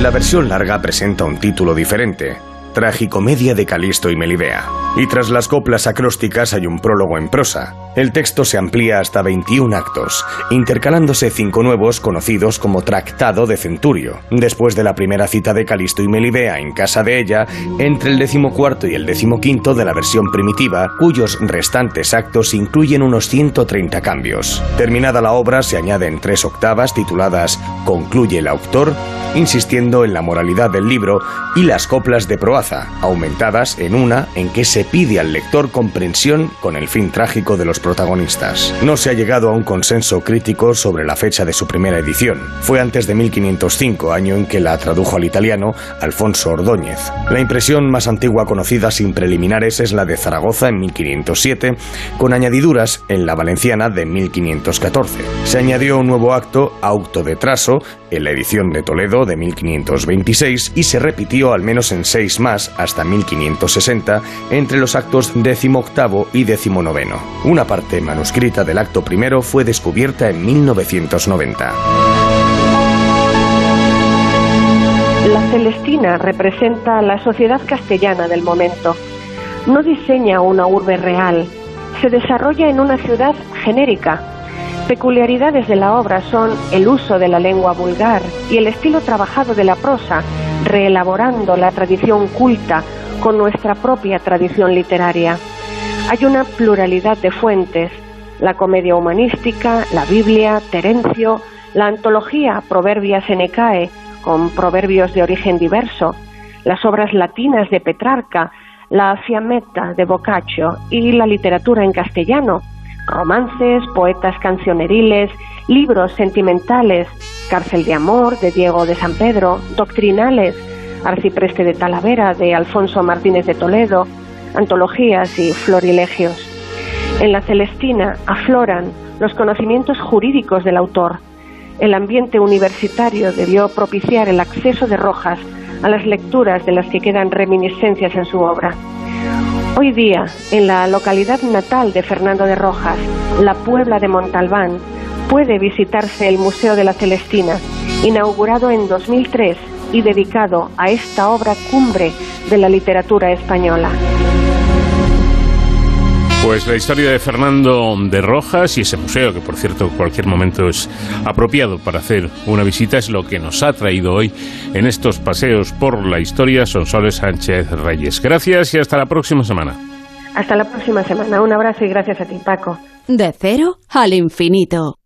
La versión larga presenta un título diferente, Tragicomedia de Calisto y Melibea. Y tras las coplas acrósticas hay un prólogo en prosa. El texto se amplía hasta 21 actos, intercalándose cinco nuevos conocidos como Tractado de Centurio, después de la primera cita de Calisto y Melibea en casa de ella, entre el decimocuarto y el decimoquinto de la versión primitiva, cuyos restantes actos incluyen unos 130 cambios. Terminada la obra se añaden tres octavas tituladas Concluye el autor, insistiendo en la moralidad del libro, y las coplas de proaza, aumentadas en una en que se pide al lector comprensión con el fin trágico de los protagonistas. No se ha llegado a un consenso crítico sobre la fecha de su primera edición. Fue antes de 1505, año en que la tradujo al italiano Alfonso Ordóñez. La impresión más antigua conocida sin preliminares es la de Zaragoza en 1507, con añadiduras en la valenciana de 1514. Se añadió un nuevo acto, auto de traso, en la edición de Toledo de 1526 y se repitió al menos en seis más hasta 1560 entre los actos decimoctavo y decimonoveno. Una parte manuscrita del acto primero fue descubierta en 1990. La Celestina representa la sociedad castellana del momento. No diseña una urbe real, se desarrolla en una ciudad genérica. Peculiaridades de la obra son el uso de la lengua vulgar y el estilo trabajado de la prosa, reelaborando la tradición culta con nuestra propia tradición literaria. Hay una pluralidad de fuentes, la comedia humanística, la Biblia, Terencio, la antología Proverbia Senecae, con proverbios de origen diverso, las obras latinas de Petrarca, la Fiammetta de Boccaccio y la literatura en castellano, romances, poetas cancioneriles, libros sentimentales, Cárcel de Amor de Diego de San Pedro, doctrinales, Arcipreste de Talavera de Alfonso Martínez de Toledo, antologías y florilegios. En la Celestina afloran los conocimientos jurídicos del autor. El ambiente universitario debió propiciar el acceso de Rojas a las lecturas de las que quedan reminiscencias en su obra. Hoy día, en la localidad natal de Fernando de Rojas, la Puebla de Montalbán, puede visitarse el Museo de la Celestina, inaugurado en 2003 y dedicado a esta obra cumbre de la literatura española. Pues la historia de Fernando de Rojas y ese museo, que por cierto cualquier momento es apropiado para hacer una visita, es lo que nos ha traído hoy en estos paseos por la historia Sonsoles Sánchez Reyes. Gracias y hasta la próxima semana. Hasta la próxima semana. Un abrazo y gracias a ti, Paco. De cero al infinito.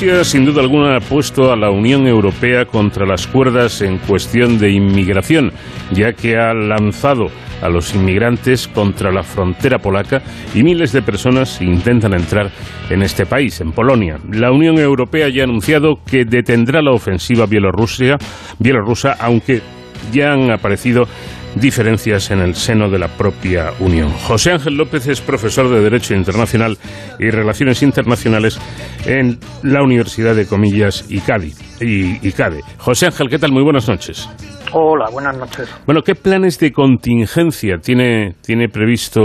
Bielorrusia, sin duda alguna, ha puesto a la Unión Europea contra las cuerdas en cuestión de inmigración, ya que ha lanzado a los inmigrantes contra la frontera polaca y miles de personas intentan entrar en este país, en Polonia. La Unión Europea ya ha anunciado que detendrá la ofensiva bielorrusia, bielorrusa, aunque ya han aparecido diferencias en el seno de la propia Unión. José Ángel López es profesor de Derecho Internacional y Relaciones Internacionales en la Universidad de Comillas y Cádiz. Y, y CADE. José Ángel, ¿qué tal? Muy buenas noches. Hola, buenas noches. Bueno, ¿qué planes de contingencia tiene, tiene previsto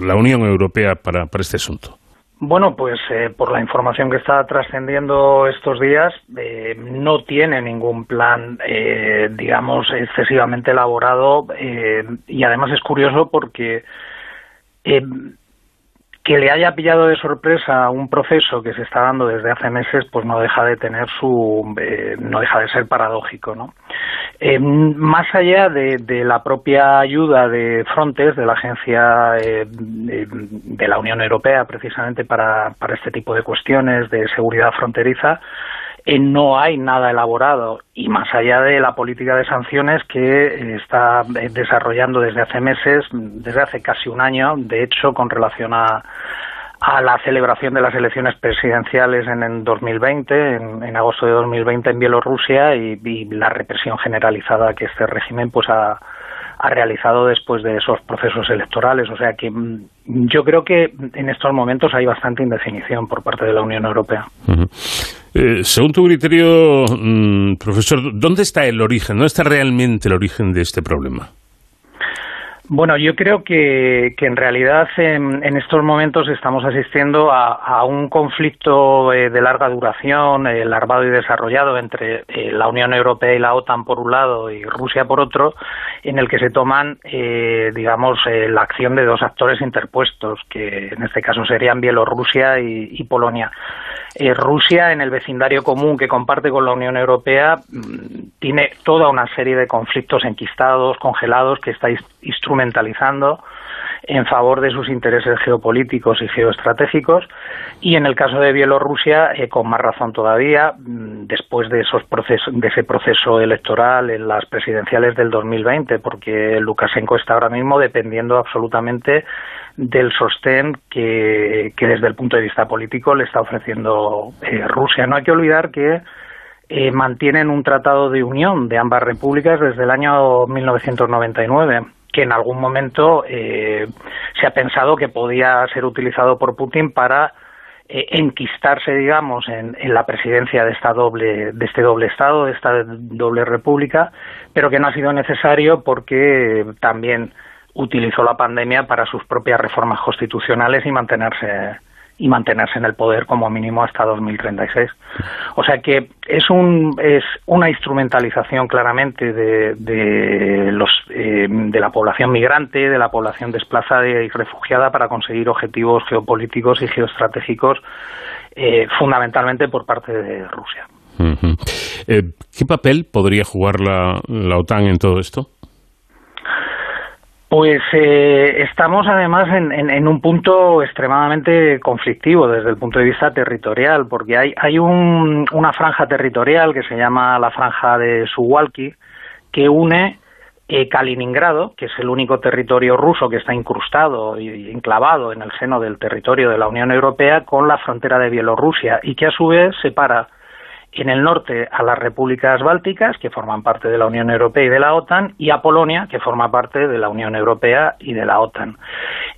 la Unión Europea para, para este asunto? Bueno, pues eh, por la información que está trascendiendo estos días, eh, no tiene ningún plan, eh, digamos, excesivamente elaborado eh, y además es curioso porque eh, que le haya pillado de sorpresa un proceso que se está dando desde hace meses, pues no deja de tener su, eh, no deja de ser paradójico, ¿no? Eh, más allá de, de la propia ayuda de Frontex, de la agencia eh, de, de la Unión Europea, precisamente para, para este tipo de cuestiones de seguridad fronteriza, no hay nada elaborado y más allá de la política de sanciones que eh, está eh, desarrollando desde hace meses, desde hace casi un año, de hecho, con relación a, a la celebración de las elecciones presidenciales en, en 2020, en, en agosto de 2020 en Bielorrusia y, la represión generalizada que este régimen pues ha, realizado después de esos procesos electorales. O sea que mm, yo creo que en estos momentos hay bastante indefinición por parte de la Unión Europea. Ujú. Eh, según tu criterio, mm, profesor, ¿dónde está el origen? ¿Dónde está realmente el origen de este problema? Bueno, yo creo que, en realidad en, estos momentos estamos asistiendo a, un conflicto eh, de larga duración, eh, larvado y desarrollado entre eh, la Unión Europea y la OTAN por un lado y Rusia por otro, en el que se toman, eh, digamos, eh, la acción de dos actores interpuestos, que en este caso serían Bielorrusia y, y Polonia. Rusia, en el vecindario común que comparte con la Unión Europea, mm, tiene toda una serie de conflictos enquistados, congelados, que está instrumentalizando en favor de sus intereses geopolíticos y geoestratégicos y en el caso de Bielorrusia eh, con más razón todavía mm, después de esos procesos de ese proceso electoral en las presidenciales del 2020 porque Lukashenko está ahora mismo dependiendo absolutamente del sostén que, que desde el punto de vista político le está ofreciendo eh, Rusia. No hay que olvidar que eh, mantienen un tratado de unión de ambas repúblicas desde el año 1999 que en algún momento eh, se ha pensado que podía ser utilizado por Putin para eh, enquistarse, digamos, en, en, la presidencia de esta doble, de este doble estado, de esta doble república, pero que no ha sido necesario porque también utilizó la pandemia para sus propias reformas constitucionales y mantenerse y mantenerse en el poder como mínimo hasta 2036. O sea que es un es una instrumentalización claramente de, de los eh, de la población migrante, de la población desplazada y refugiada para conseguir objetivos geopolíticos y geoestratégicos eh, fundamentalmente por parte de Rusia. Eh, ¿Qué papel podría jugar la, la OTAN en todo esto? Pues eh, estamos además en, un punto extremadamente conflictivo desde el punto de vista territorial, porque hay, hay un- una franja territorial que se llama la franja de Suwalki, que une eh, Kaliningrado, que es el único territorio ruso que está incrustado y y enclavado en el seno del territorio de la Unión Europea, con la frontera de Bielorrusia, y que a su vez separa en el norte a las repúblicas bálticas, que forman parte de la Unión Europea y de la OTAN, y a Polonia, que forma parte de la Unión Europea y de la OTAN.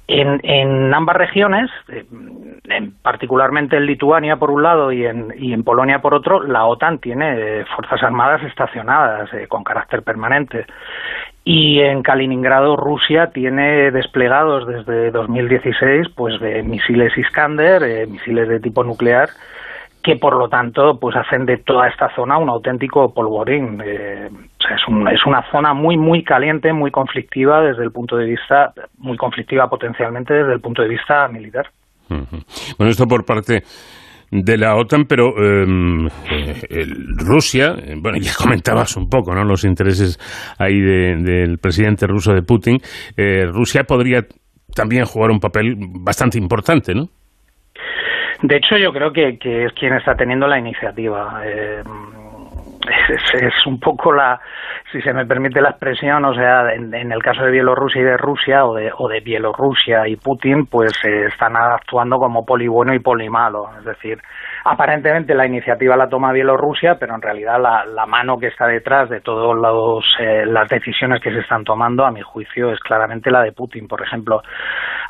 En, en ambas regiones, eh, en- particularmente en Lituania por un lado y en, Polonia por otro, la OTAN tiene eh, fuerzas armadas estacionadas eh, con carácter permanente. Y en Kaliningrado Rusia tiene desplegados desde 2016 pues de misiles Iskander, misiles de tipo nuclear, que por lo tanto pues hacen de toda esta zona un auténtico polvorín. Eh, es, un- es una zona muy muy caliente, muy conflictiva desde el punto de vista, muy conflictiva potencialmente desde el punto de vista militar. Bueno, esto por parte de la OTAN, pero eh, eh, Rusia, eh, bueno, ya comentabas un poco, ¿no? Los intereses ahí de- del presidente ruso de Putin. Eh, Rusia podría también jugar un papel bastante importante, ¿no? De hecho, yo creo que, que es quien está teniendo la iniciativa. Eh, es, un poco la, si se me permite la expresión, o sea, en, en el caso de Bielorrusia y de Rusia, o de, o de Bielorrusia y Putin, pues eh, están actuando como poli bueno y poli malo. Es decir, aparentemente la iniciativa la toma Bielorrusia, pero en realidad la, mano que está detrás de todas eh, las decisiones que se están tomando, a mi juicio, es claramente la de Putin. Por ejemplo,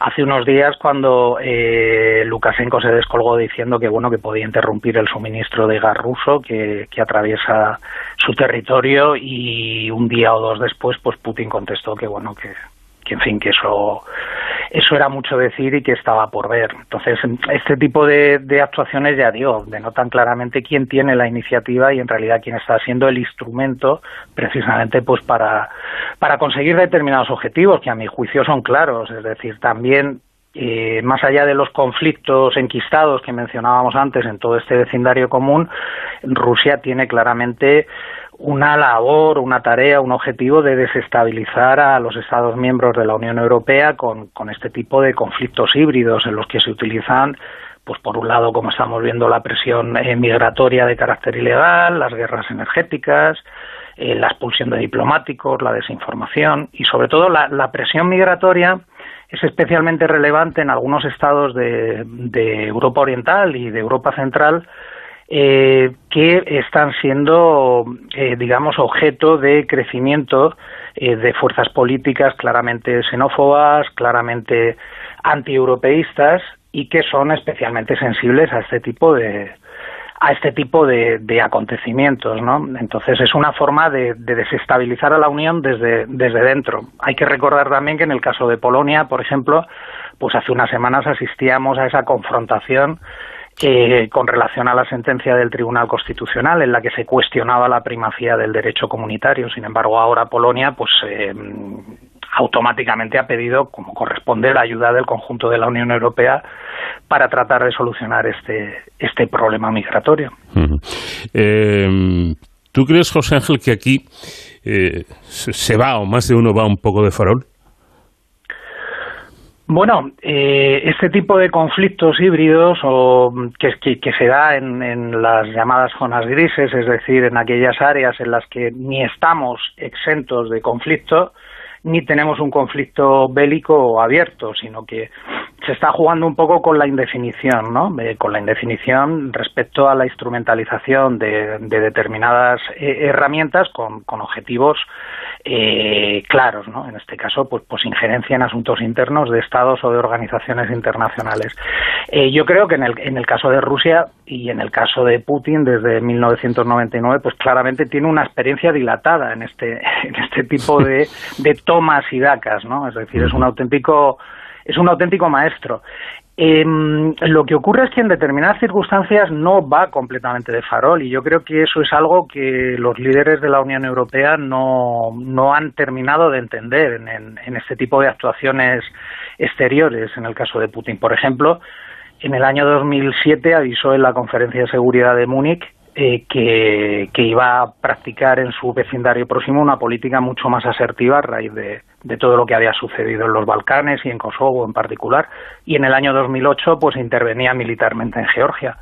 hace unos días cuando eh, Lukashenko se descolgó diciendo que bueno que podía interrumpir el suministro de gas ruso que, que atraviesa su territorio y un día o dos después pues Putin contestó que bueno que, que en fin que eso eso era mucho decir y que estaba por ver. Entonces, este tipo de, actuaciones, ya digo, denotan claramente quién tiene la iniciativa y en realidad quién está siendo el instrumento precisamente pues para, para conseguir determinados objetivos que a mi juicio son claros. Es decir, también eh, más allá de los conflictos enquistados que mencionábamos antes en todo este vecindario común, Rusia tiene claramente una labor, una tarea, un objetivo de desestabilizar a los Estados miembros de la Unión Europea con, este tipo de conflictos híbridos en los que se utilizan pues por un lado, como estamos viendo, la presión eh, migratoria de carácter ilegal, las guerras energéticas, eh, la expulsión de diplomáticos, la desinformación y sobre todo la, presión migratoria es especialmente relevante en algunos estados de Europa Oriental y de Europa Central eh, que están siendo, eh, digamos, objeto de crecimiento eh, de fuerzas políticas claramente xenófobas, claramente antieuropeístas y que son especialmente sensibles a este tipo de a este tipo de, de acontecimientos, ¿no? Entonces es una forma de, de, desestabilizar a la Unión desde, desde dentro. Hay que recordar también que en el caso de Polonia, por ejemplo, pues hace unas semanas asistíamos a esa confrontación eh, con relación a la sentencia del Tribunal Constitucional en la que se cuestionaba la primacía del derecho comunitario. Sin embargo, ahora Polonia, pues eh, automáticamente ha pedido, como corresponde, la ayuda del conjunto de la Unión Europea para tratar de solucionar este, este problema migratorio. Uh ¿Tú crees, José Ángel, que aquí eh, se va, o más de uno va un poco de farol? Bueno, eh, este tipo de conflictos híbridos o que, que, se da en, en, las llamadas zonas grises, es decir, en aquellas áreas en las que ni estamos exentos de conflicto, ni tenemos un conflicto bélico abierto, sino que se está jugando un poco con la indefinición, ¿no? Eh, con la indefinición respecto a la instrumentalización de, de determinadas eh, herramientas con, con objetivos eh, claros, ¿no? En este caso, pues, pues injerencia en asuntos internos de estados o de organizaciones internacionales. Eh, yo creo que en el, en el caso de Rusia y en el caso de Putin desde 1999, pues claramente tiene una experiencia dilatada en este, <laughs> en este tipo de, de tomas y dacas, ¿no? Es decir, es un auténtico es un auténtico maestro. Em, lo que ocurre es que en determinadas circunstancias no va completamente de farol y yo creo que eso es algo que los líderes de la Unión Europea no, no han terminado de entender en, en este tipo de actuaciones exteriores en el caso de Putin. Por ejemplo, en el año 2007 avisó en la Conferencia de Seguridad de Múnich eh, que, iba a practicar en su vecindario próximo una política mucho más asertiva a raíz de, de, todo lo que había sucedido en los Balcanes y en Kosovo en particular. Y en el año 2008 pues intervenía militarmente en Georgia.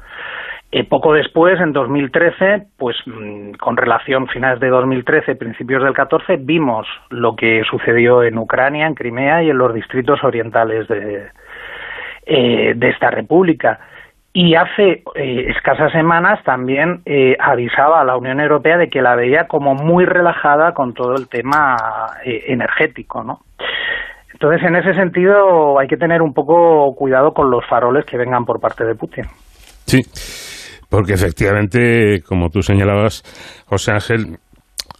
Eh, poco después, en 2013, pues mm, con relación finales de 2013, principios del 14, vimos lo que sucedió en Ucrania, en Crimea y en los distritos orientales de, eh, de esta república. Y hace eh, escasas semanas también eh, avisaba a la Unión Europea de que la veía como muy relajada con todo el tema eh, energético, ¿no? Entonces, en ese sentido, hay que tener un poco cuidado con los faroles que vengan por parte de Putin. Sí, porque efectivamente, como tú señalabas, José Ángel,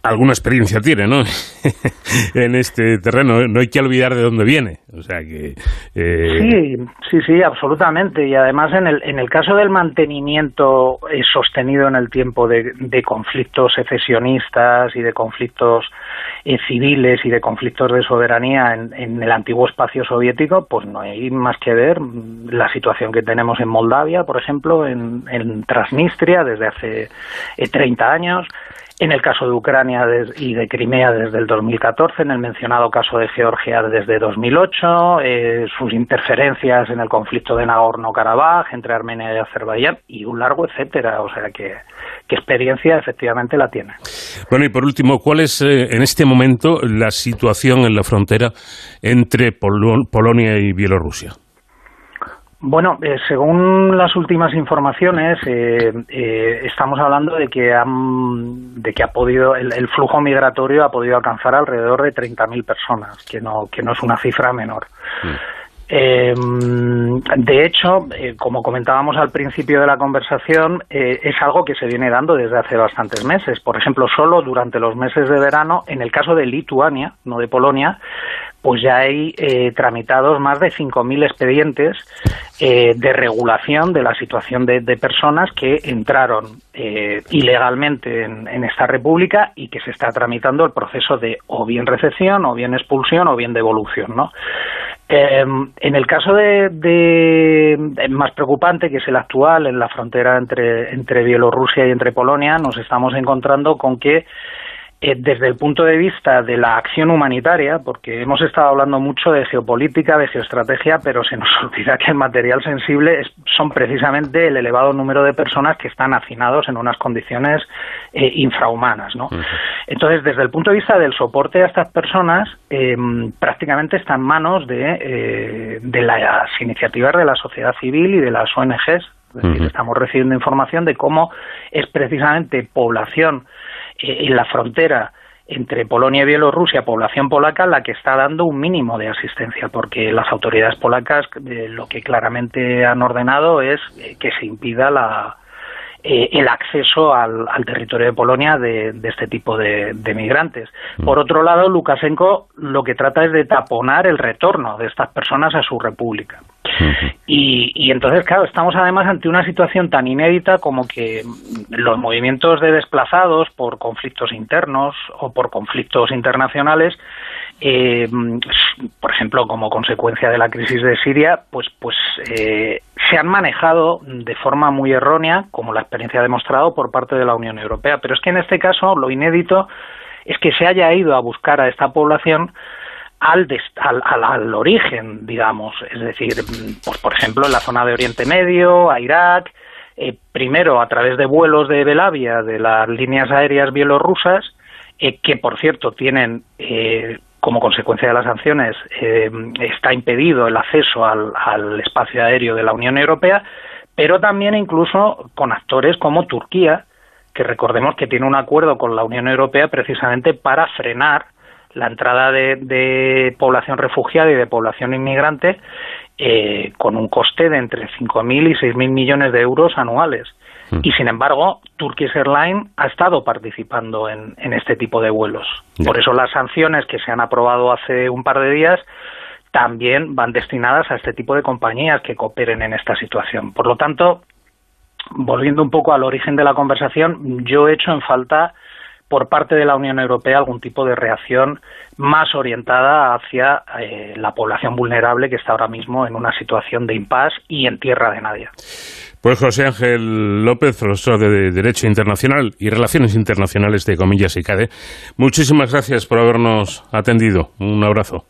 alguna experiencia tiene, ¿no? <laughs> en este terreno. No hay que olvidar de dónde viene. O sea que. Eh... Sí, sí, sí, absolutamente. Y además, en el, en el caso del mantenimiento eh, sostenido en el tiempo de, conflictos secesionistas y de conflictos eh, civiles y de conflictos de soberanía en, en, el antiguo espacio soviético, pues no hay más que ver la situación que tenemos en Moldavia, por ejemplo, en, en Transnistria desde hace 30 eh, años en el caso de Ucrania y de Crimea desde el 2014, en el mencionado caso de Georgia desde 2008, eh, sus interferencias en el conflicto de Nagorno-Karabaj entre Armenia y Azerbaiyán y un largo etcétera. O sea que, que experiencia efectivamente la tiene. Bueno, y por último, ¿cuál es eh, en este momento la situación en la frontera entre Pol Polonia y Bielorrusia? Bueno, eh, según las últimas informaciones, eh, eh, estamos hablando de que han, de que ha podido el, el flujo migratorio ha podido alcanzar alrededor de 30.000 personas, que no que no es una cifra menor. Mm. Eh, de hecho, eh, como comentábamos al principio de la conversación, eh, es algo que se viene dando desde hace bastantes meses. Por ejemplo, solo durante los meses de verano, en el caso de Lituania, no de Polonia, pues ya hay eh, tramitados más de 5.000 expedientes eh, de regulación de la situación de, personas que entraron eh, ilegalmente en, esta república y que se está tramitando el proceso de o bien recepción, o bien expulsión, o bien devolución, ¿no? Eh, en el caso de, de, de, más preocupante, que es el actual, en la frontera entre, entre Bielorrusia y entre Polonia, nos estamos encontrando con que desde el punto de vista de la acción humanitaria, porque hemos estado hablando mucho de geopolítica, de geoestrategia, pero se nos <laughs> olvida que el material sensible es, son precisamente el elevado número de personas que están hacinados en unas condiciones eh, infrahumanas. ¿no? Uh -huh. Entonces, desde el punto de vista del soporte a estas personas, eh, prácticamente está en manos de, eh, de las iniciativas de la sociedad civil y de las ONGs. Es decir, uh -huh. estamos recibiendo información de cómo es precisamente población en la frontera entre Polonia y Bielorrusia, población polaca, la que está dando un mínimo de asistencia, porque las autoridades polacas eh, lo que claramente han ordenado es eh, que se impida la, eh, el acceso al, al, territorio de Polonia de, de este tipo de, de, migrantes. Por otro lado, Lukashenko lo que trata es de taponar el retorno de estas personas a su república. Y, y, entonces, claro, estamos además ante una situación tan inédita como que los movimientos de desplazados por conflictos internos o por conflictos internacionales, eh, por ejemplo, como consecuencia de la crisis de Siria, pues, pues eh, se han manejado de forma muy errónea, como la experiencia ha demostrado, por parte de la Unión Europea. Pero es que en este caso lo inédito es que se haya ido a buscar a esta población al, al, al, origen, digamos, es decir, pues, por ejemplo, en la zona de Oriente Medio, a Irak, eh, primero a través de vuelos de Belavia de las líneas aéreas bielorrusas, eh, que por cierto tienen, eh, como consecuencia de las sanciones, eh, está impedido el acceso al, al espacio aéreo de la Unión Europea, pero también incluso con actores como Turquía, que recordemos que tiene un acuerdo con la Unión Europea precisamente para frenar la entrada de, de, población refugiada y de población inmigrante eh, con un coste de entre 5.000 y 6.000 millones de euros anuales. Mm. Y sin embargo, Turkish Airlines ha estado participando en, en este tipo de vuelos. Yeah. Por eso las sanciones que se han aprobado hace un par de días también van destinadas a este tipo de compañías que cooperen en esta situación. Por lo tanto, volviendo un poco al origen de la conversación, yo he hecho en falta por parte de la Unión Europea algún tipo de reacción más orientada hacia eh, la población vulnerable que está ahora mismo en una situación de impas y en tierra de nadie. Pues José Ángel López, profesor de Derecho Internacional y Relaciones Internacionales de Comillas y CADE, muchísimas gracias por habernos atendido. Un abrazo.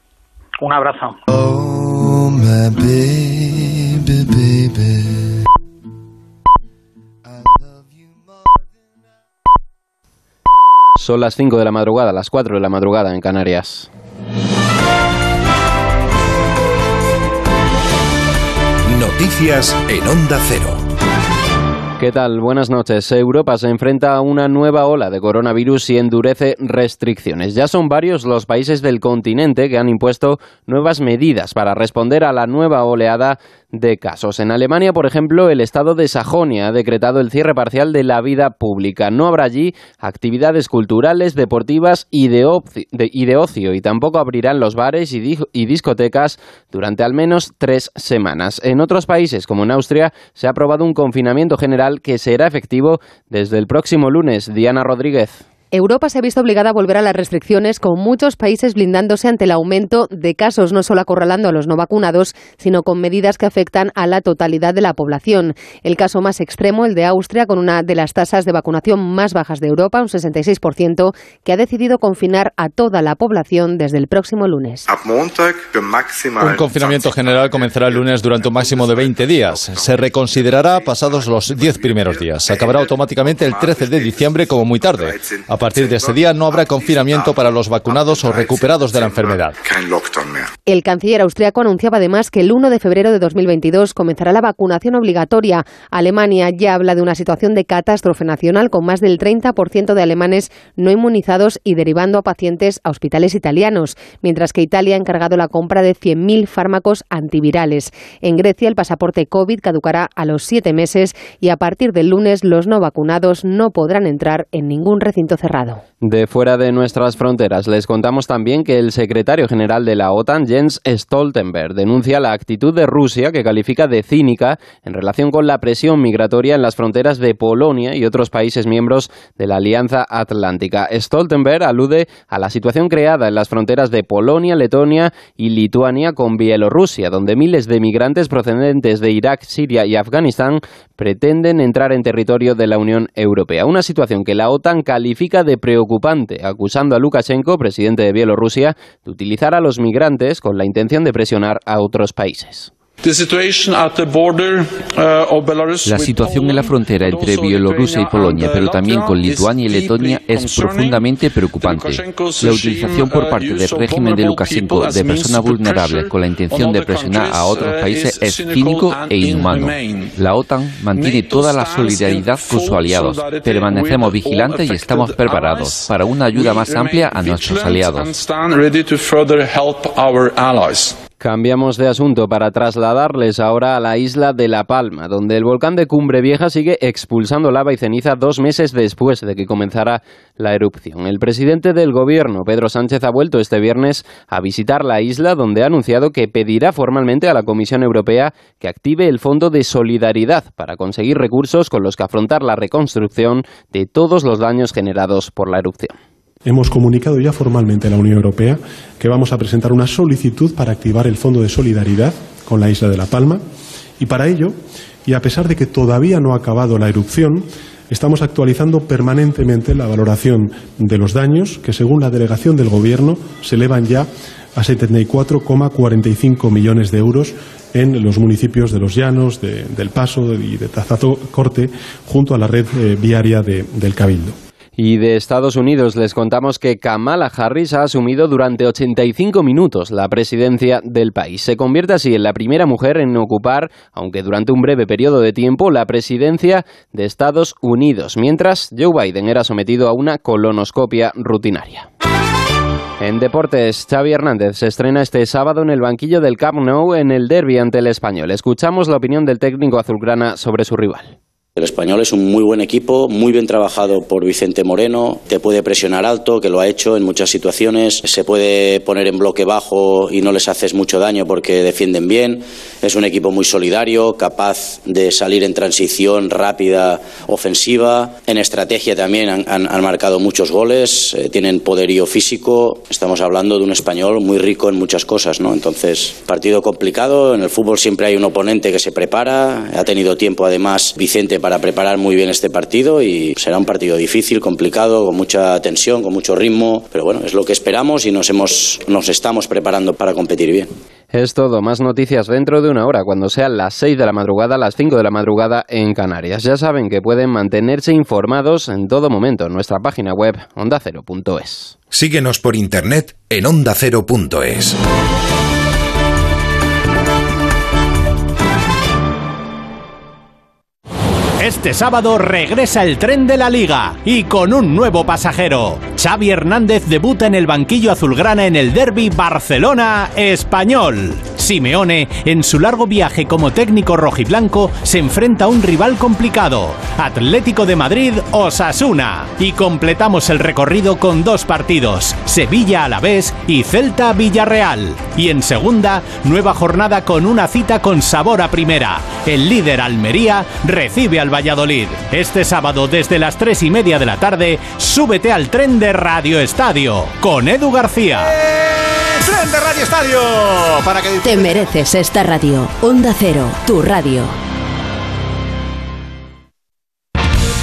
Un abrazo. Oh, my baby, baby. Son las 5 de la madrugada, las 4 de la madrugada en Canarias. Noticias en Onda Cero. ¿Qué tal? Buenas noches. Europa se enfrenta a una nueva ola de coronavirus y endurece restricciones. Ya son varios los países del continente que han impuesto nuevas medidas para responder a la nueva oleada de casos. En Alemania, por ejemplo, el estado de Sajonia ha decretado el cierre parcial de la vida pública. No habrá allí actividades culturales, deportivas y de, y de ocio y tampoco abrirán los bares y, y discotecas durante al menos tres semanas. En otros países, como en Austria, se ha aprobado un confinamiento general que será efectivo desde el próximo lunes. Diana Rodríguez. Europa se ha visto obligada a volver a las restricciones, con muchos países blindándose ante el aumento de casos, no solo acorralando a los no vacunados, sino con medidas que afectan a la totalidad de la población. El caso más extremo, el de Austria, con una de las tasas de vacunación más bajas de Europa, un 66%, que ha decidido confinar a toda la población desde el próximo lunes. Un confinamiento general comenzará el lunes durante un máximo de 20 días. Se reconsiderará pasados los 10 primeros días. Acabará automáticamente el 13 de diciembre como muy tarde. A partir de ese día no habrá confinamiento para los vacunados o recuperados de la enfermedad. El canciller austriaco anunciaba además que el 1 de febrero de 2022 comenzará la vacunación obligatoria. Alemania ya habla de una situación de catástrofe nacional con más del 30% de alemanes no inmunizados y derivando a pacientes a hospitales italianos, mientras que Italia ha encargado la compra de 100.000 fármacos antivirales. En Grecia el pasaporte COVID caducará a los siete meses y a partir del lunes los no vacunados no podrán entrar en ningún recinto cerrado. De fuera de nuestras fronteras, les contamos también que el secretario general de la OTAN, Jens Stoltenberg, denuncia la actitud de Rusia, que califica de cínica, en relación con la presión migratoria en las fronteras de Polonia y otros países miembros de la Alianza Atlántica. Stoltenberg alude a la situación creada en las fronteras de Polonia, Letonia y Lituania con Bielorrusia, donde miles de migrantes procedentes de Irak, Siria y Afganistán pretenden entrar en territorio de la Unión Europea. Una situación que la OTAN califica de preocupante, acusando a Lukashenko, presidente de Bielorrusia, de utilizar a los migrantes con la intención de presionar a otros países. La situación en la frontera entre Bielorrusia y Polonia, pero también con Lituania y Letonia, es profundamente preocupante. La utilización por parte del régimen de Lukashenko de personas vulnerables con la intención de presionar a otros países es cínico e inhumano. La OTAN mantiene toda la solidaridad con sus aliados. Permanecemos vigilantes y estamos preparados para una ayuda más amplia a nuestros aliados. Cambiamos de asunto para trasladarles ahora a la isla de La Palma, donde el volcán de Cumbre Vieja sigue expulsando lava y ceniza dos meses después de que comenzara la erupción. El presidente del gobierno, Pedro Sánchez, ha vuelto este viernes a visitar la isla, donde ha anunciado que pedirá formalmente a la Comisión Europea que active el Fondo de Solidaridad para conseguir recursos con los que afrontar la reconstrucción de todos los daños generados por la erupción. Hemos comunicado ya formalmente a la Unión Europea que vamos a presentar una solicitud para activar el Fondo de Solidaridad con la isla de La Palma y para ello, y a pesar de que todavía no ha acabado la erupción, estamos actualizando permanentemente la valoración de los daños que según la delegación del Gobierno se elevan ya a 74,45 millones de euros en los municipios de Los Llanos, de, del Paso y de Tazacorte junto a la red eh, viaria de, del Cabildo. Y de Estados Unidos les contamos que Kamala Harris ha asumido durante 85 minutos la presidencia del país. Se convierte así en la primera mujer en ocupar, aunque durante un breve periodo de tiempo, la presidencia de Estados Unidos, mientras Joe Biden era sometido a una colonoscopia rutinaria. En deportes, Xavi Hernández se estrena este sábado en el banquillo del Camp Nou en el derby ante el Español. Escuchamos la opinión del técnico azulgrana sobre su rival. El español es un muy buen equipo, muy bien trabajado por Vicente Moreno, te puede presionar alto, que lo ha hecho en muchas situaciones, se puede poner en bloque bajo y no les haces mucho daño porque defienden bien, es un equipo muy solidario, capaz de salir en transición rápida, ofensiva, en estrategia también han, marcado muchos goles, eh, tienen poderío físico, estamos hablando de un español muy rico en muchas cosas, ¿no? Entonces, partido complicado, en el fútbol siempre hay un oponente que se prepara, ha tenido tiempo además Vicente preparar muy bien este partido y será un partido difícil, complicado, con mucha tensión, con mucho ritmo, pero bueno, es lo que esperamos y nos hemos nos estamos preparando para competir bien. Es todo, más noticias dentro de una hora, cuando sean las 6 de la madrugada, las 5 de la madrugada en Canarias. Ya saben que pueden mantenerse informados en todo momento en nuestra página web ondacero.es. Síguenos por internet en ondacero.es. Este sábado regresa el tren de la liga y con un nuevo pasajero. Xavi Hernández debuta en el banquillo azulgrana en el derby Barcelona español. Simeone, en su largo viaje como técnico rojiblanco, se enfrenta a un rival complicado, Atlético de Madrid Osasuna. Y completamos el recorrido con dos partidos, Sevilla Alavés y Celta Villarreal. Y en segunda, nueva jornada con una cita con sabor a primera. El líder Almería recibe al Valladolid. Este sábado desde las tres y media de la tarde, súbete al tren de Radio Estadio con Edu García. ¡Tren de Radio Estadio! Para que Te mereces esta radio. Onda Cero, tu radio.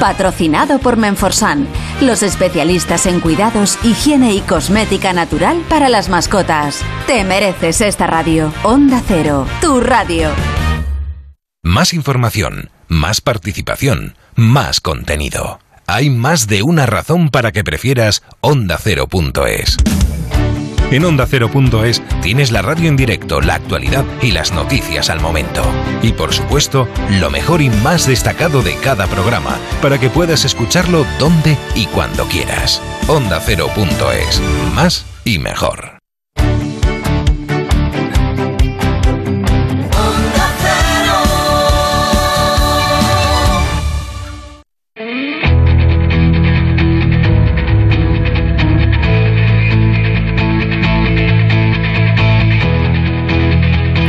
Patrocinado por Menforsan, los especialistas en cuidados, higiene y cosmética natural para las mascotas. Te mereces esta radio. Onda Cero, tu radio. Más información, más participación, más contenido. Hay más de una razón para que prefieras ondacero.es. En ondacero.es tienes la radio en directo, la actualidad y las noticias al momento. Y por supuesto, lo mejor y más destacado de cada programa, para que puedas escucharlo donde y cuando quieras. Ondacero.es. Más y mejor.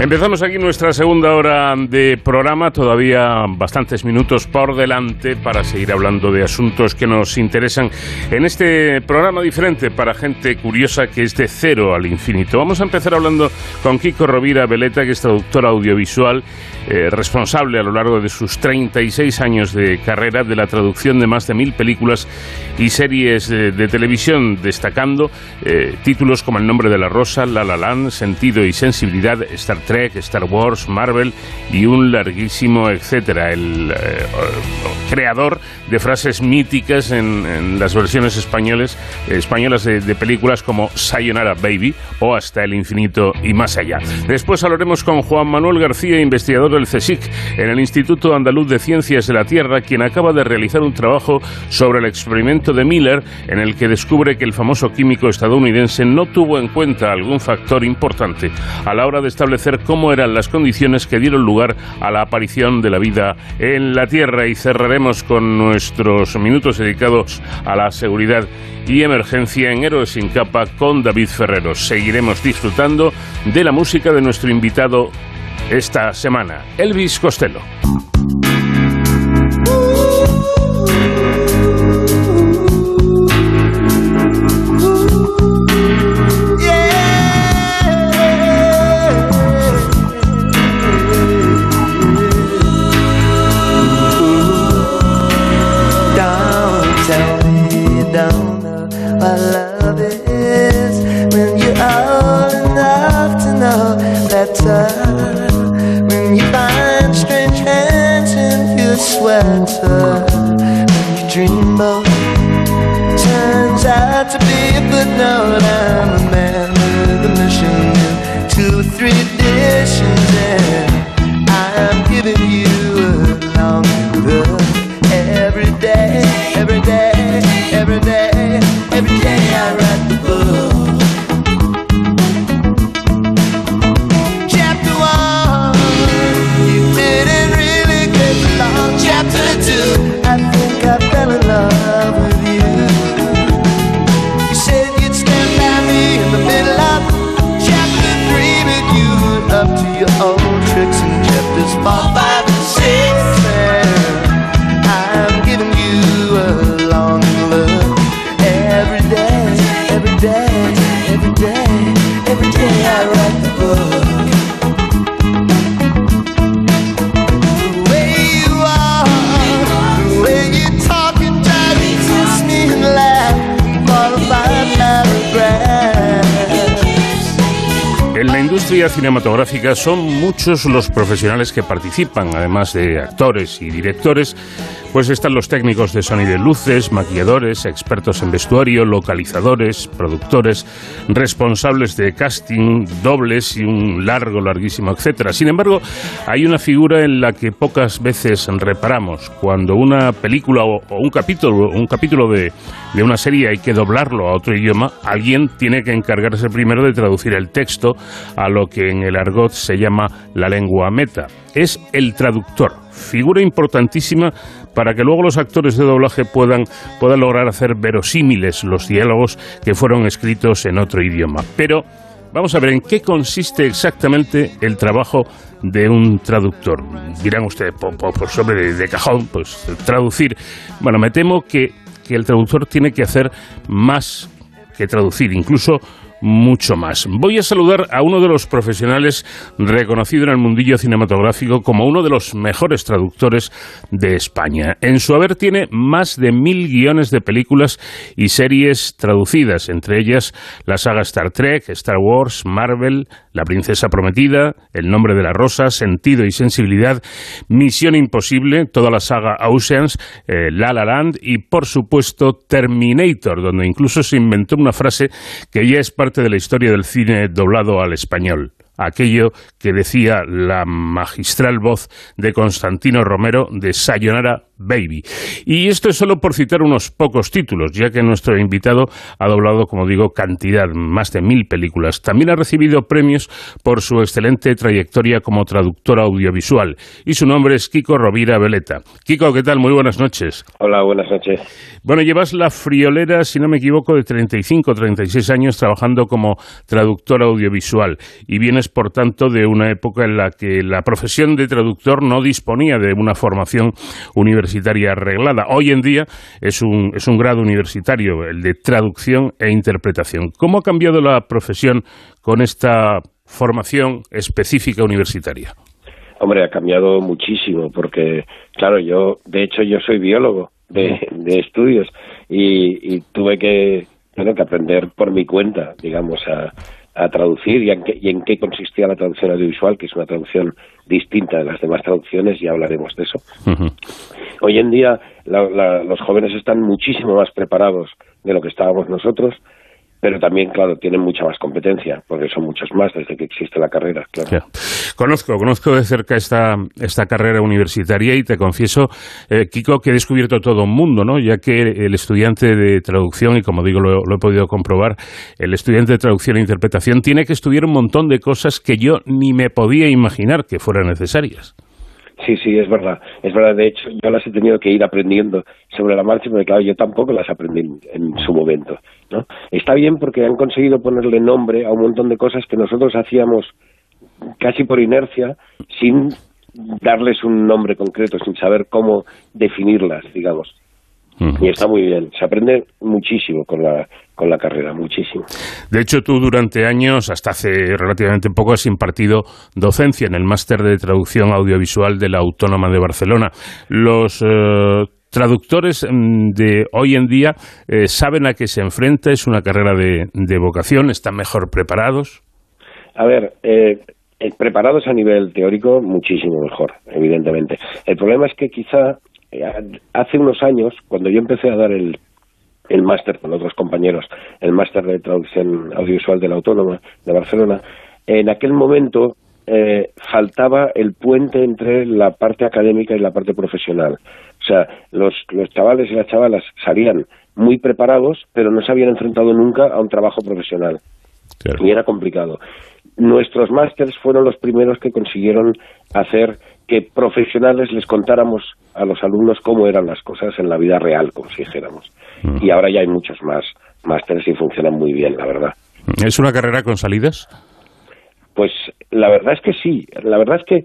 Empezamos aquí nuestra segunda hora de programa, todavía bastantes minutos por delante para seguir hablando de asuntos que nos interesan en este programa diferente para gente curiosa que es de cero al infinito. Vamos a empezar hablando con Kiko Rovira Veleta, que es traductor audiovisual, eh, responsable a lo largo de sus 36 años de carrera de la traducción de más de mil películas y series de, de televisión, destacando eh, títulos como El nombre de la rosa, La La Land, Sentido y Sensibilidad, Star Trek, Star Wars, Marvel y un larguísimo etcétera. El eh, creador de frases míticas en, en las versiones españoles, españolas de, de películas como Sayonara Baby o Hasta el infinito y más allá. Después hablaremos con Juan Manuel García, investigador del CSIC en el Instituto Andaluz de Ciencias de la Tierra, quien acaba de realizar un trabajo sobre el experimento de Miller en el que descubre que el famoso químico estadounidense no tuvo en cuenta algún factor importante a la hora de establecer cómo eran las condiciones que dieron lugar a la aparición de la vida en la Tierra y cerraremos con nuestros minutos dedicados a la seguridad y emergencia en Héroes sin capa con David Ferrero. Seguiremos disfrutando de la música de nuestro invitado esta semana, Elvis Costello. Cinematográfica son muchos los profesionales que participan, además de actores y directores, pues están los técnicos de sonido y luces, maquilladores, expertos en vestuario, localizadores, productores, responsables de casting, dobles y un largo, larguísimo, etcétera. Sin embargo, hay una figura en la que pocas veces reparamos. Cuando una película o, o un capítulo, un capítulo de, de una serie hay que doblarlo a otro idioma, alguien tiene que encargarse primero de traducir el texto a lo que en el argot se llama la lengua meta. Es el traductor, figura importantísima para que luego los actores de doblaje puedan, puedan lograr hacer verosímiles los diálogos que fueron escritos en otro idioma. Pero vamos a ver en qué consiste exactamente el trabajo de un traductor. Dirán ustedes, por, por- sobre de, de cajón, pues traducir. Bueno, me temo que, que el traductor tiene que hacer más que traducir, incluso mucho más. Voy a saludar a uno de los profesionales reconocido en el mundillo cinematográfico como uno de los mejores traductores de España. En su haber tiene más de mil guiones de películas y series traducidas, entre ellas la saga Star Trek, Star Wars, Marvel, La Princesa Prometida, El Nombre de la Rosa, Sentido y Sensibilidad, Misión Imposible, toda la saga Oceans, eh, La La Land y, por supuesto, Terminator, donde incluso se inventó una frase que ya es parte de la historia del cine doblado al español. Aquello que decía la magistral voz de Constantino Romero de Sayonara Baby. Y esto es solo por citar unos pocos títulos, ya que nuestro invitado ha doblado, como digo, cantidad, más de mil películas. También ha recibido premios por su excelente trayectoria como traductor audiovisual. Y su nombre es Kiko Rovira Veleta. Kiko, ¿qué tal? Muy buenas noches. Hola, buenas noches. Bueno, llevas la friolera, si no me equivoco, de 35 36 años trabajando como traductor audiovisual y vienes, por tanto, de una época en la que la profesión de traductor no disponía de una formación universitaria arreglada. Hoy en día es un, es un grado universitario, el de traducción e interpretación. ¿Cómo ha cambiado la profesión con esta formación específica universitaria? Hombre, ha cambiado muchísimo porque, claro, yo, de hecho, yo soy biólogo de, de estudios y, y tuve que, bueno, que aprender por mi cuenta, digamos, a, a traducir y en, qué, y en qué consistía la traducción audiovisual, que es una traducción distinta de las demás traducciones, y hablaremos de eso. Hoy en día la- la- los jóvenes están muchísimo más preparados de lo que estábamos nosotros, pero también, claro, tienen mucha más competencia, porque son muchos más desde que existe la carrera, claro. Conozco, conozco de cerca esta, esta carrera universitaria y te confieso, eh, Kiko, que he descubierto todo un mundo, ¿no? Ya que el estudiante de traducción, y como digo, lo he podido comprobar, el estudiante de traducción e interpretación tiene que estudiar un montón de cosas que yo ni me podía imaginar que fueran necesarias. Sí, sí, es verdad. Es verdad, de hecho, yo las he tenido que ir aprendiendo sobre la marcha, porque claro, yo tampoco las aprendí en, su momento. ¿no? Está bien porque han conseguido ponerle nombre a un montón de cosas que nosotros hacíamos casi por inercia, sin darles un nombre concreto, sin saber cómo definirlas, digamos. Y está muy bien. Se aprende muchísimo con la, con la carrera, muchísimo. De hecho, tú durante años, hasta hace relativamente poco, has impartido docencia en el máster de traducción audiovisual de la Autónoma de Barcelona. Los eh, traductores mm, de hoy en día eh, saben a qué se enfrenta, es una carrera de, de vocación, están mejor preparados. A ver, eh, eh, preparados a nivel teórico, muchísimo mejor, evidentemente. El problema es que quizá hace unos años, cuando yo empecé a dar el, el máster con otros compañeros, el máster de traducción audiovisual de la Autónoma de Barcelona, en aquel momento eh, faltaba el puente entre la parte académica y la parte profesional. O sea, los, los chavales y las chavalas salían muy preparados, pero no se habían enfrentado nunca a un trabajo profesional. Y era complicado. Nuestros másters fueron los primeros que consiguieron hacer que profesionales les contáramos a los alumnos cómo eran las cosas en la vida real, como si dijéramos. Y ahora ya hay muchos más másteres y funcionan muy bien, la verdad. ¿Es una carrera con salidas? Pues la verdad es que sí. La verdad es que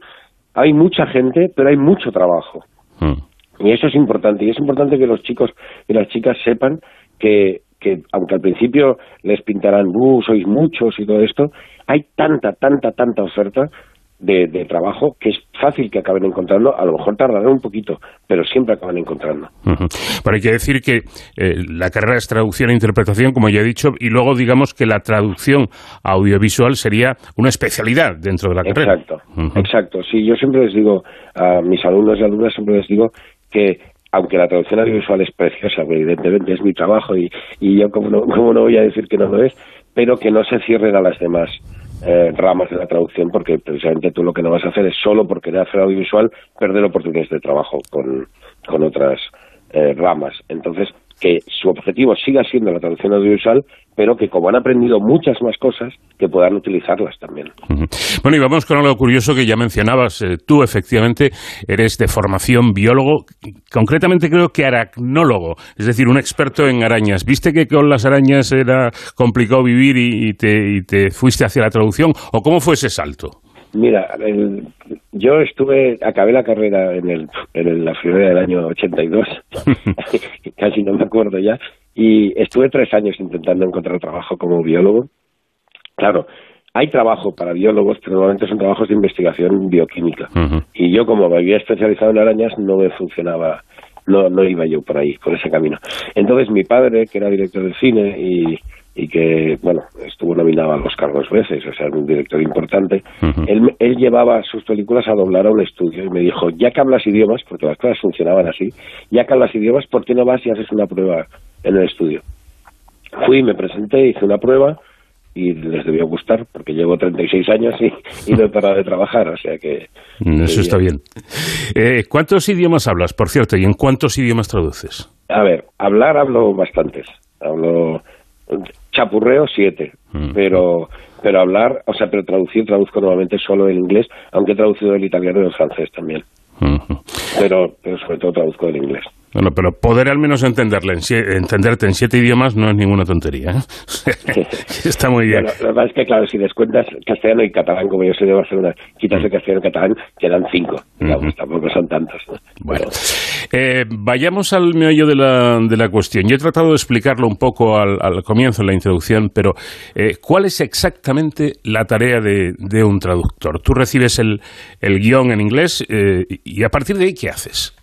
hay mucha gente, pero hay mucho trabajo. Y eso es importante. Y es importante que los chicos y las chicas sepan que, que aunque al principio les pintarán, uh, sois muchos y todo esto, hay tanta, tanta, tanta oferta de, de, trabajo que es fácil que acaben encontrando, a lo mejor tardarán un poquito, pero siempre acaban encontrando. Pero hay que decir que eh, la carrera es traducción e interpretación, como ya he dicho, y luego digamos que la traducción audiovisual sería una especialidad dentro de la carrera. Exacto, exacto. Sí, yo siempre les digo a mis alumnos y alumnas, siempre les digo que aunque la traducción audiovisual es preciosa, evidentemente es mi trabajo y, y yo como no, <laughs> como no voy a decir que no lo es, pero que no se cierren a las demás eh, ramas de la traducción porque precisamente tú lo que no vas a hacer es solo por querer hacer audiovisual perder oportunidades de trabajo con, con otras eh, ramas. Entonces, que su objetivo siga siendo la traducción audiovisual, pero que como han aprendido muchas más cosas, que puedan utilizarlas también. Bueno, y vamos con algo curioso que ya mencionabas. Eh, tú, efectivamente, eres de formación biólogo, concretamente creo que aracnólogo, es decir, un experto en arañas. ¿Viste que con las arañas era complicado vivir y, te, y te fuiste hacia la traducción? ¿O cómo fue ese salto? Mira, el, yo estuve, acabé la carrera en, el, en la primavera del año 82, <laughs> <laughs> casi no me acuerdo ya, y estuve tres años intentando encontrar trabajo como biólogo. Claro, hay trabajo para biólogos, pero normalmente son trabajos de investigación bioquímica. Uh -huh. Y yo, como me había especializado en arañas, no me funcionaba, no, no iba yo por ahí, por ese camino. Entonces mi padre, que era director de cine y y que, bueno, estuvo nominado a los cargos veces, o sea, un director importante, uh -huh. él, él, llevaba sus películas a doblar a un estudio y me dijo, ya que hablas idiomas, porque las cosas funcionaban así, ya que hablas idiomas, ¿por qué no vas y haces una prueba en el estudio? Fui, me presenté, hice una prueba y les debió gustar, porque llevo 36 años y, y no he parado de trabajar, o sea que... Eso está bien. Eh, ¿Cuántos idiomas hablas, por cierto, y en cuántos idiomas traduces? A ver, hablar hablo bastantes, hablo chapurreo siete, mm. pero pero hablar, o sea, pero traducir traduzco normalmente solo el inglés, aunque he traducido el italiano y el francés también. Mm -hmm. Pero pero sobre todo traduzco el inglés. Bueno, pero poder al menos entenderle, en entenderte en siete idiomas no es ninguna tontería. ¿eh? <laughs> Está muy bien. Bueno, la verdad es que, claro, si descuentas castellano y catalán, como yo soy de Barcelona, quitas el castellano y catalán, quedan cinco. Digamos, uh -huh. Tampoco son tantos. ¿no? Bueno, eh, vayamos al meollo de la, de la cuestión. Yo he tratado de explicarlo un poco al, al comienzo, en la introducción, pero eh, ¿cuál es exactamente la tarea de, de un traductor? Tú recibes el, el guion en inglés eh, y a partir de ahí, ¿qué haces?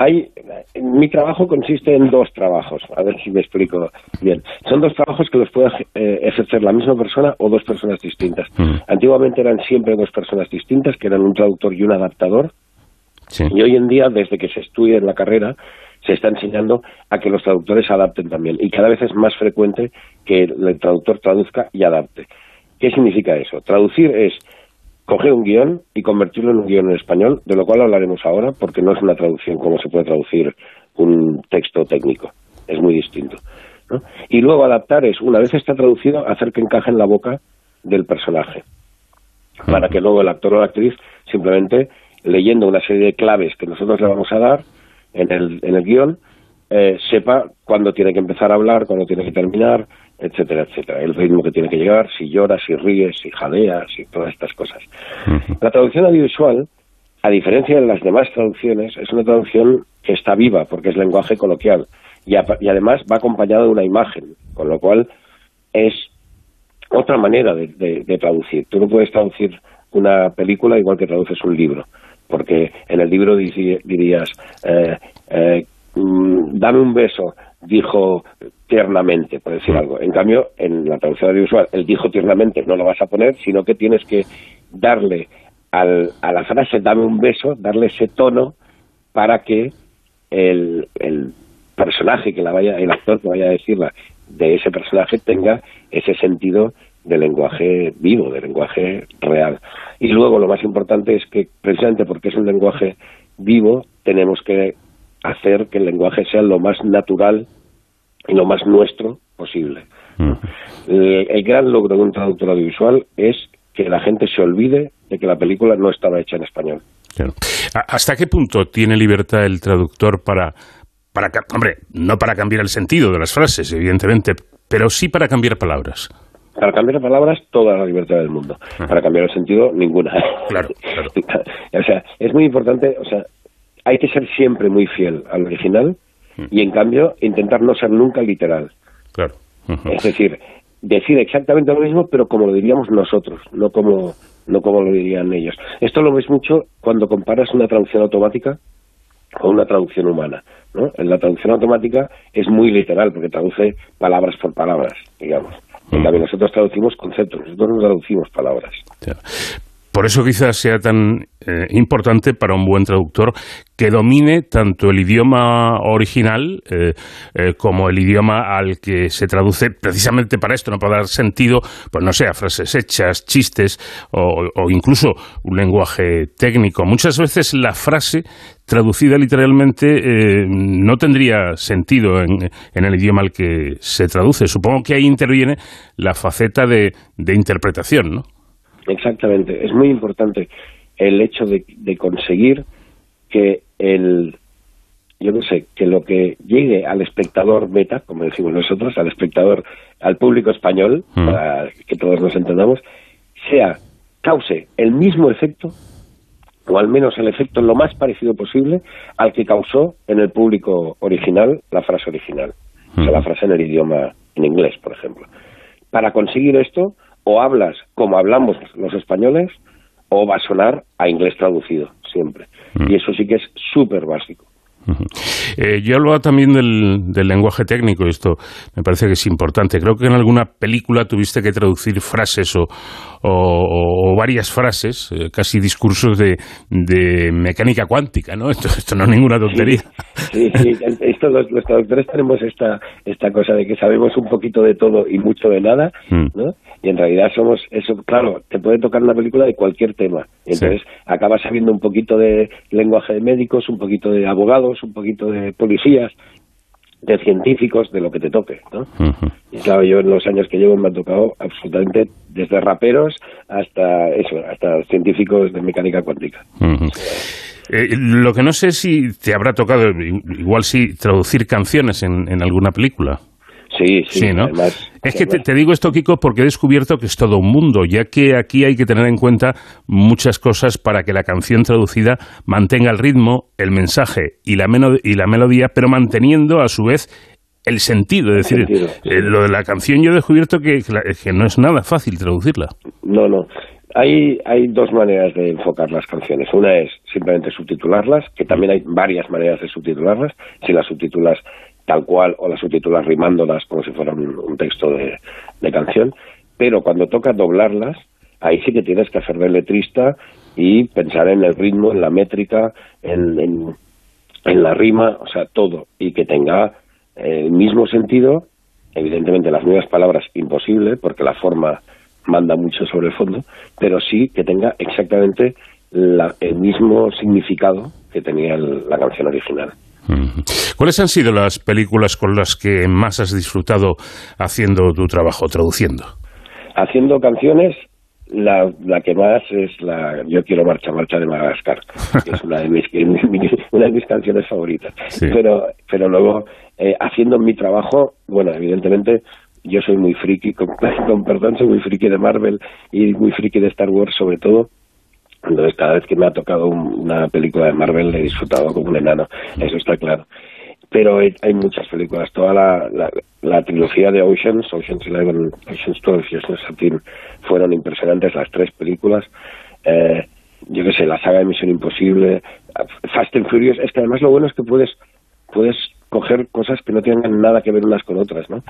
Hay mi trabajo consiste en dos trabajos, a ver si me explico bien. Son dos trabajos que los puede eh, ejercer la misma persona o dos personas distintas. Mm. Antiguamente eran siempre dos personas distintas, que eran un traductor y un adaptador. Sí. Y hoy en día, desde que se estudia en la carrera, se está enseñando a que los traductores adapten también. Y cada vez es más frecuente que el traductor traduzca y adapte. ¿Qué significa eso? Traducir es coger un guion y convertirlo en un guion en español, de lo cual hablaremos ahora, porque no es una traducción como se puede traducir un texto técnico, es muy distinto. Y luego adaptar es, una vez está traducido, hacer que encaje en la boca del personaje, para que luego el actor o la actriz simplemente leyendo una serie de claves que nosotros le vamos a dar en el, en el guion, eh, sepa cuándo tiene que empezar a hablar, cuándo tiene que terminar, etcétera, etcétera. El ritmo que tiene que llegar, si lloras, si ríes, si jadeas, y todas estas cosas. La traducción audiovisual, a diferencia de las demás traducciones, es una traducción que está viva, porque es lenguaje coloquial, y, a, y además va acompañada de una imagen, con lo cual es otra manera de, de, de, traducir. Tú no puedes traducir una película igual que traduces un libro, porque en el libro dirías, eh, eh, mm, dame un beso, dijo tiernamente, por decir algo. En cambio, en la traducción audiovisual, el dijo tiernamente no lo vas a poner, sino que tienes que darle al, a la frase dame un beso, darle ese tono para que el, el personaje que la vaya, el actor que vaya a decirla de ese personaje tenga ese sentido de lenguaje vivo, de lenguaje real. Y luego lo más importante es que precisamente porque es un lenguaje vivo, tenemos que hacer que el lenguaje sea lo más natural lo más nuestro posible. El, el gran logro de un traductor audiovisual es que la gente se olvide de que la película no estaba hecha en español. Claro. ¿A- ¿Hasta qué punto tiene libertad el traductor para, para, hombre, no para cambiar el sentido de las frases, evidentemente, pero sí para cambiar palabras? Para cambiar palabras, toda la libertad del mundo. Para cambiar el sentido, ninguna. Claro, <laughs> o sea, es muy importante, o sea, hay que ser siempre muy fiel al original y, en cambio, intentar no ser nunca literal. Claro. Es decir, decir exactamente lo mismo, pero como lo diríamos nosotros, no como, no como lo dirían ellos. Esto lo ves mucho cuando comparas una traducción automática con una traducción humana. ¿no? En la traducción automática es muy literal, porque traduce palabras por palabras, digamos. En cambio, nosotros traducimos conceptos, nosotros no traducimos palabras. Por eso quizás sea tan eh, importante para un buen traductor que domine tanto el idioma original eh, eh, como el idioma al que se traduce precisamente para esto, no para dar sentido, pues no sé, a frases hechas, chistes o, o incluso un lenguaje técnico. Muchas veces la frase traducida literalmente eh, no tendría sentido en, en el idioma al que se traduce. Supongo que ahí interviene la faceta de, de interpretación, ¿no? Exactamente. Es muy importante el hecho de, de conseguir que el yo no sé, que lo que llegue al espectador beta, como decimos nosotros, al espectador, al público español, para que todos nos entendamos, sea, cause el mismo efecto, o al menos el efecto lo más parecido posible al que causó en el público original la frase original. O sea, la frase en el idioma, en inglés, por ejemplo. Para conseguir esto, o hablas como hablamos los españoles, o va a sonar a inglés traducido, siempre. Y eso sí que es súper básico. Eh, yo hablaba también del, del lenguaje técnico, y esto me parece que es importante. Creo que en alguna película tuviste que traducir frases o, o- o varias frases, eh, casi discursos de, de mecánica cuántica, ¿no? <laughs> Esto, esto no es ninguna tontería. Sí, sí, esto los, los traductores tenemos esta, esta cosa de que sabemos un poquito de todo y mucho de nada, ¿no? Y en realidad somos, eso, claro, te puede tocar una película de cualquier tema. Entonces acabas sabiendo un poquito de lenguaje de médicos, un poquito de abogados, un poquito de policías, de científicos, de lo que te toque, ¿no? Y claro, yo en los años que llevo me ha tocado absolutamente desde raperos hasta eso, hasta científicos de mecánica cuántica. Eh, lo que no sé si te habrá tocado, igual sí, traducir canciones en, en alguna película. Sí, sí, ¿no? además- es que te, te digo esto, Kiko, porque he descubierto que es todo un mundo, ya que aquí hay que tener en cuenta muchas cosas para que la canción traducida mantenga el ritmo, el mensaje y la, y la melodía, pero manteniendo a su vez el sentido. Es decir, sentido, eh, lo de la canción yo he descubierto que, que no es nada fácil traducirla. No, no. Hay, hay dos maneras de enfocar las canciones. Una es simplemente subtitularlas, que también hay varias maneras de subtitularlas. Si las subtitulas tal cual o las subtitulas rimándolas como si fuera un, un texto de, de canción. Pero cuando toca doblarlas, ahí sí que tienes que hacer de letrista y pensar en el ritmo, en la métrica, en, en, la rima, o sea, todo. Y que tenga el mismo sentido, evidentemente las mismas palabras imposible, porque la forma manda mucho sobre el fondo, pero sí que tenga exactamente la- el mismo significado que tenía el- la canción original. ¿Cuáles han sido las películas con las que más has disfrutado haciendo tu trabajo, traduciendo? Haciendo canciones, la, la que más es la Yo quiero marcha, marcha de Madagascar, <laughs> que es una de mis, una de mis canciones favoritas. Sí. Pero, pero luego, eh, haciendo mi trabajo, bueno, evidentemente yo soy muy friki, con, <laughs> con perdón, soy muy friki de Marvel y muy friki de Star Wars sobre todo. Entonces, cada vez que me ha tocado un- una película de Marvel, he disfrutado como un enano, eso está claro. Pero hay, hay muchas películas, toda la, la, la trilogía de Oceans, Oceans 11, Oceans 12 y Oceans 13, fueron impresionantes las tres películas. Eh, yo qué sé, la saga de Misión Imposible, Fast and Furious, es que además lo bueno es que puedes, puedes coger cosas que no tengan nada que ver unas con otras, ¿no?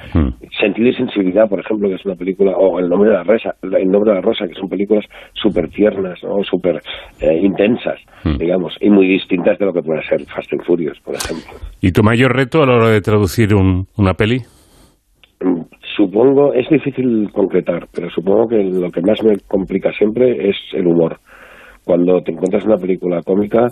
Sentido y sensibilidad, por ejemplo, que es una película, o El nombre de la rosa, El nombre de la rosa, que son películas súper tiernas, ¿no? Súper eh, intensas, digamos, y muy distintas de lo que puede ser Fast and Furious, por ejemplo. ¿Y tu mayor reto a la hora de traducir un- una peli? Supongo, es difícil concretar, pero supongo que lo que más me complica siempre es el humor. Cuando te encuentras una película cómica,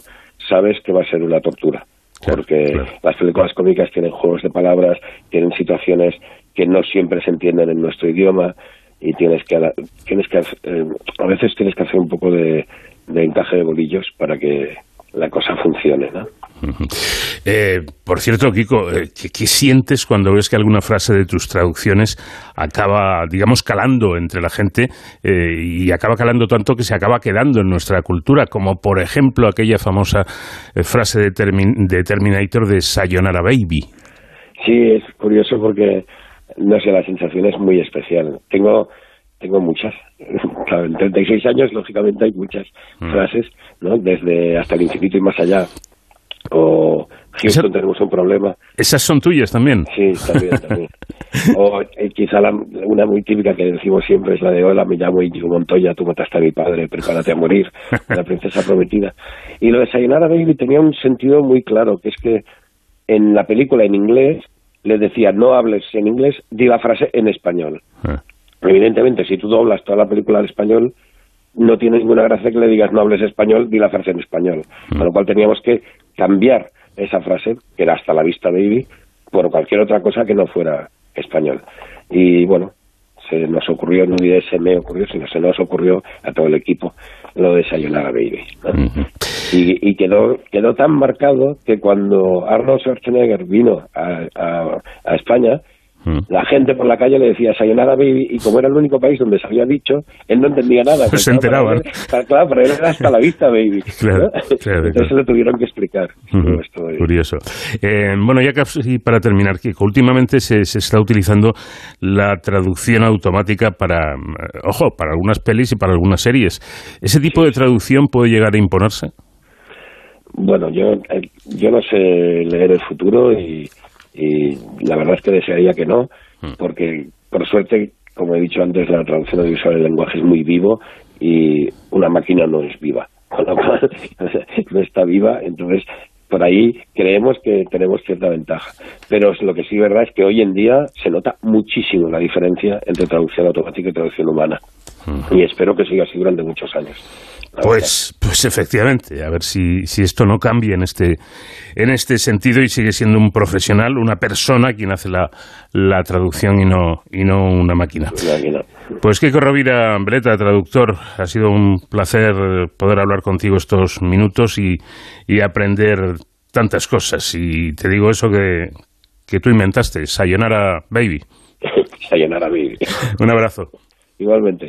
sabes que va a ser una tortura. Porque las películas cómicas tienen juegos de palabras, tienen situaciones que no siempre se entienden en nuestro idioma y tienes que, tienes que eh, a veces tienes que hacer un poco de, de encaje de bolillos para que la cosa funcione, ¿no? <laughs> Eh, por cierto, Kiko, eh, ¿qué, qué sientes cuando ves que alguna frase de tus traducciones acaba, digamos, calando entre la gente eh, y acaba calando tanto que se acaba quedando en nuestra cultura? Como, por ejemplo, aquella famosa eh, frase de, Termin- de Terminator de Sayonara Baby. Sí, es curioso porque, no sé, la sensación es muy especial. Tengo tengo muchas. Claro, en 36 años, lógicamente, hay muchas Mm. frases, ¿no? Desde hasta el infinito y más allá. O Houston, tenemos un problema. ¿Esas son tuyas también? Sí, también, también. O eh, quizá la- una muy típica que decimos siempre es la de Hola, me llamo Íñigo Montoya, tú mataste a mi padre, prepárate a morir, <laughs> la princesa prometida. Y lo de Sayonara Baby tenía un sentido muy claro, que es que en la película en inglés le decía no hables en inglés, di la frase en español. Evidentemente, si tú doblas toda la película al español, no tiene ninguna gracia que le digas no hables español, di la frase en español. Con lo cual teníamos que cambiar esa frase, que era hasta la vista baby, por cualquier otra cosa que no fuera español. Y bueno, se nos ocurrió, no diré se me ocurrió, sino se nos ocurrió a todo el equipo lo de Sayonara Baby. ¿no? y, y quedó quedó tan marcado que cuando Arnold Schwarzenegger vino a, a- a España, la gente por la calle le decía Sayonara Baby y como era el único país donde se había dicho, él no entendía nada. Pues <laughs> se él- para- claro, para él era hasta la vista Baby. Claro, ¿no? claro, Entonces lo tuvieron que explicar. Curioso. Eh, bueno, ya casi para terminar, Kiko, últimamente se, se está utilizando la traducción automática para, eh, ojo, para algunas pelis y para algunas series. ¿Ese tipo de traducción puede llegar a imponerse? Bueno, yo, eh, yo no sé leer el futuro y, y la verdad es que desearía que no, porque por suerte, como he dicho antes, la traducción audiovisual del lenguaje es muy vivo y una máquina no es viva, <laughs> con lo cual <laughs> no está viva, entonces por ahí creemos que tenemos cierta ventaja. Pero lo que sí es verdad es que hoy en día se nota muchísimo la diferencia entre traducción automática y traducción humana. Y espero que siga así durante muchos años. Pues, pues efectivamente, a ver si, si esto no cambia en este, en este sentido y sigue siendo un profesional, una persona quien hace la, la traducción y no, y no una máquina. Pues Kiko Rovira Breta, traductor, ha sido un placer poder hablar contigo estos minutos y, y aprender tantas cosas. Y te digo eso que, que tú inventaste, Sayonara Baby. <laughs> Sayonara Baby. Un abrazo. Igualmente.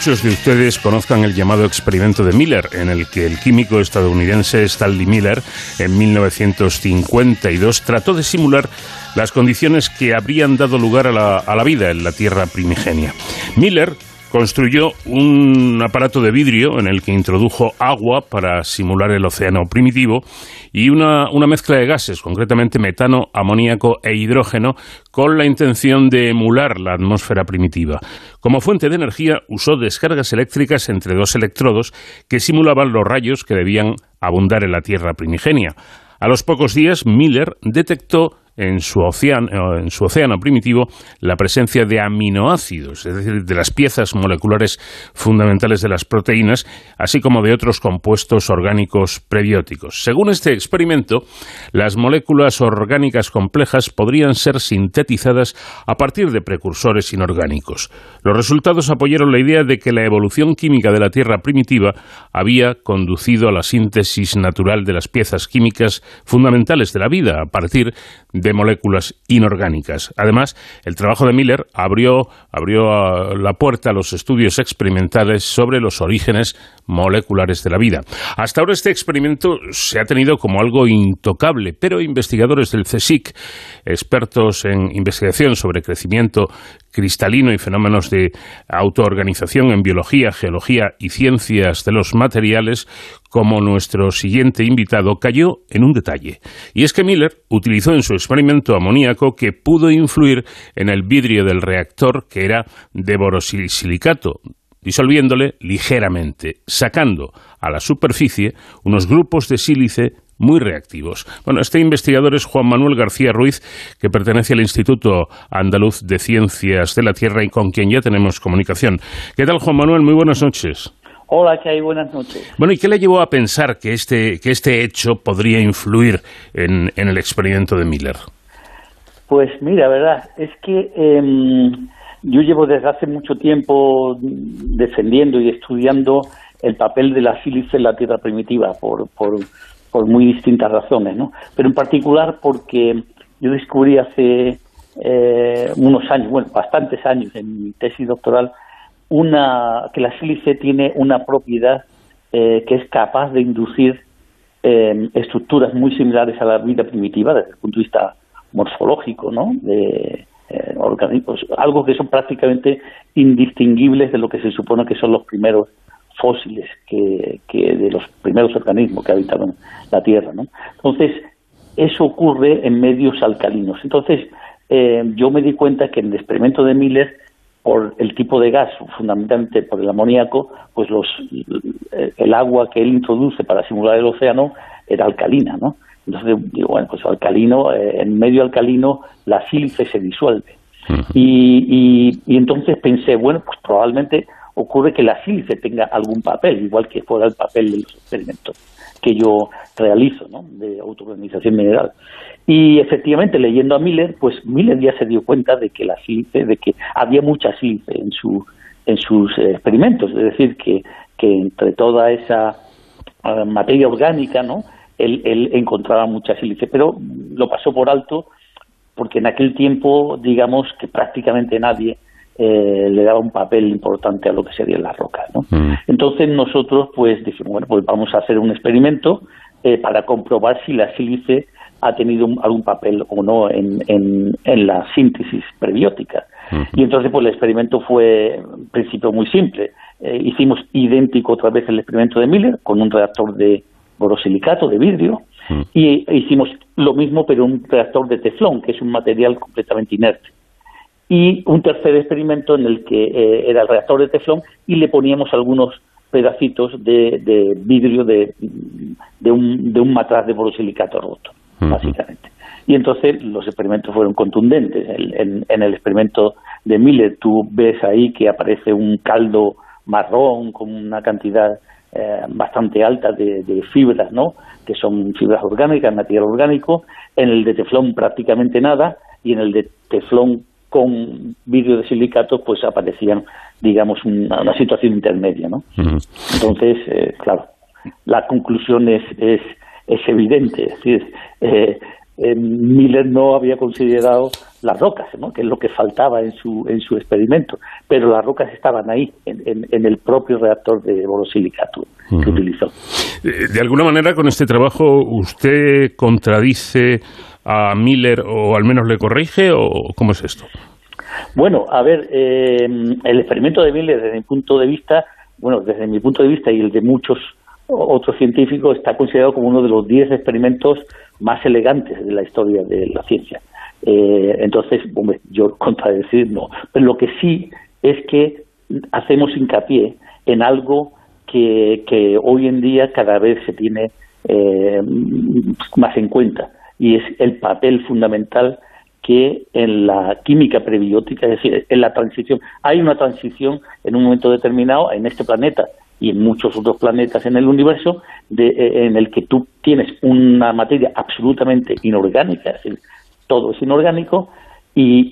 muchos de ustedes conozcan el llamado experimento de Miller, en el que el químico estadounidense Stanley Miller, en 1952, trató de simular las condiciones que habrían dado lugar a la, a la vida en la Tierra primigenia. Miller construyó un aparato de vidrio en el que introdujo agua para simular el océano primitivo y una, una, mezcla de gases, concretamente metano, amoníaco e hidrógeno, con la intención de emular la atmósfera primitiva. Como fuente de energía usó descargas eléctricas entre dos electrodos que simulaban los rayos que debían abundar en la Tierra primigenia. A los pocos días, Miller detectó en su, océano, en su océano primitivo la presencia de aminoácidos, es decir, de las piezas moleculares fundamentales de las proteínas, así como de otros compuestos orgánicos prebióticos. Según este experimento, las moléculas orgánicas complejas podrían ser sintetizadas a partir de precursores inorgánicos. Los resultados apoyaron la idea de que la evolución química de la Tierra primitiva había conducido a la síntesis natural de las piezas químicas fundamentales de la vida a partir de moléculas inorgánicas. Además, el trabajo de Miller abrió, abrió la puerta a los estudios experimentales sobre los orígenes moleculares de la vida. Hasta ahora este experimento se ha tenido como algo intocable, pero investigadores del CSIC, expertos en investigación sobre crecimiento cristalino y fenómenos de autoorganización en biología, geología y ciencias de los materiales, como nuestro siguiente invitado, cayó en un detalle. Y es que Miller utilizó en su experimento amoníaco que pudo influir en el vidrio del reactor que era de borosilicato, disolviéndole ligeramente, sacando a la superficie unos grupos de sílice muy reactivos. Bueno, este investigador es Juan Manuel García Ruiz, que pertenece al Instituto Andaluz de Ciencias de la Tierra y con quien ya tenemos comunicación. ¿Qué tal, Juan Manuel? Muy buenas noches. Hola, ¿qué hay? Buenas noches. Bueno, ¿y qué le llevó a pensar que este, que este hecho podría influir en, en el experimento de Miller? Pues mira, verdad, es que eh, yo llevo desde hace mucho tiempo defendiendo y estudiando el papel de la sílice en la Tierra primitiva por, por, por muy distintas razones, ¿no? Pero en particular porque yo descubrí hace eh, unos años, bueno, bastantes años en mi tesis doctoral, una que la sílice tiene una propiedad eh, que es capaz de inducir eh, estructuras muy similares a la vida primitiva desde el punto de vista morfológico, ¿no? De eh, organismos, algo que son prácticamente indistinguibles de lo que se supone que son los primeros fósiles que, que de los primeros organismos que habitaban la Tierra, ¿no? Entonces, eso ocurre en medios alcalinos. Entonces, eh, yo me di cuenta que en el experimento de Miller, por el tipo de gas, fundamentalmente por el amoníaco, pues los, el agua que él introduce para simular el océano era alcalina, ¿no? Entonces digo, bueno, pues alcalino, eh, en medio alcalino la sílice se disuelve. y, y, y entonces pensé, bueno, pues probablemente ocurre que la sílice tenga algún papel, igual que fuera el papel de los experimentos que yo realizo, ¿no? De autoorganización mineral. Y efectivamente, leyendo a Miller, pues Miller ya se dio cuenta de que la sílice, de que había mucha sílice en su en sus experimentos, es decir, que, que entre toda esa uh, materia orgánica, ¿no? Él, él encontraba mucha sílice, pero lo pasó por alto porque en aquel tiempo, digamos que prácticamente nadie eh, le daba un papel importante a lo que serían las rocas. ¿no? Mm. Entonces nosotros pues dijimos, bueno, pues vamos a hacer un experimento eh, para comprobar si la sílice ha tenido un, algún papel o no en, en, en la síntesis prebiótica. Y entonces pues el experimento fue en principio muy simple. Eh, hicimos idéntico otra vez el experimento de Miller con un reactor de borosilicato, de vidrio, mm. y hicimos lo mismo pero un reactor de teflón, que es un material completamente inerte y un tercer experimento en el que eh, era el reactor de teflón y le poníamos algunos pedacitos de, de vidrio de, de, un, de un matraz de borosilicato roto, básicamente. Y entonces los experimentos fueron contundentes. En, en, el experimento de Miller tú ves ahí que aparece un caldo marrón con una cantidad eh, bastante alta de, de, fibras, ¿no? Que son fibras orgánicas, material orgánico. En el de teflón prácticamente nada y en el de teflón con vidrio de silicato pues aparecían digamos una, una situación intermedia no entonces eh, claro la conclusión es es, es evidente. Es decir eh, Miller no había considerado las rocas, ¿no? que es lo que faltaba en su, en su experimento, pero las rocas estaban ahí, en, en, el propio reactor de borosilicato que utilizó. Eh, de alguna manera, con este trabajo, ¿usted contradice a Miller o al menos le corrige o cómo es esto? Bueno, a ver, eh, el experimento de Miller, desde mi punto de vista, bueno, desde mi punto de vista y el de muchos otros científicos, está considerado como uno de los diez experimentos más elegantes de la historia de la ciencia. Eh, entonces, yo <laughs> contradecir no. Pero lo que sí es que hacemos hincapié en algo que, que hoy en día cada vez se tiene eh, más en cuenta y es el papel fundamental que en la química prebiótica, es decir, en la transición. Hay una transición en un momento determinado en este planeta y en muchos otros planetas en el universo de, eh, en el que tú tienes una materia absolutamente inorgánica, es decir, todo es inorgánico, y,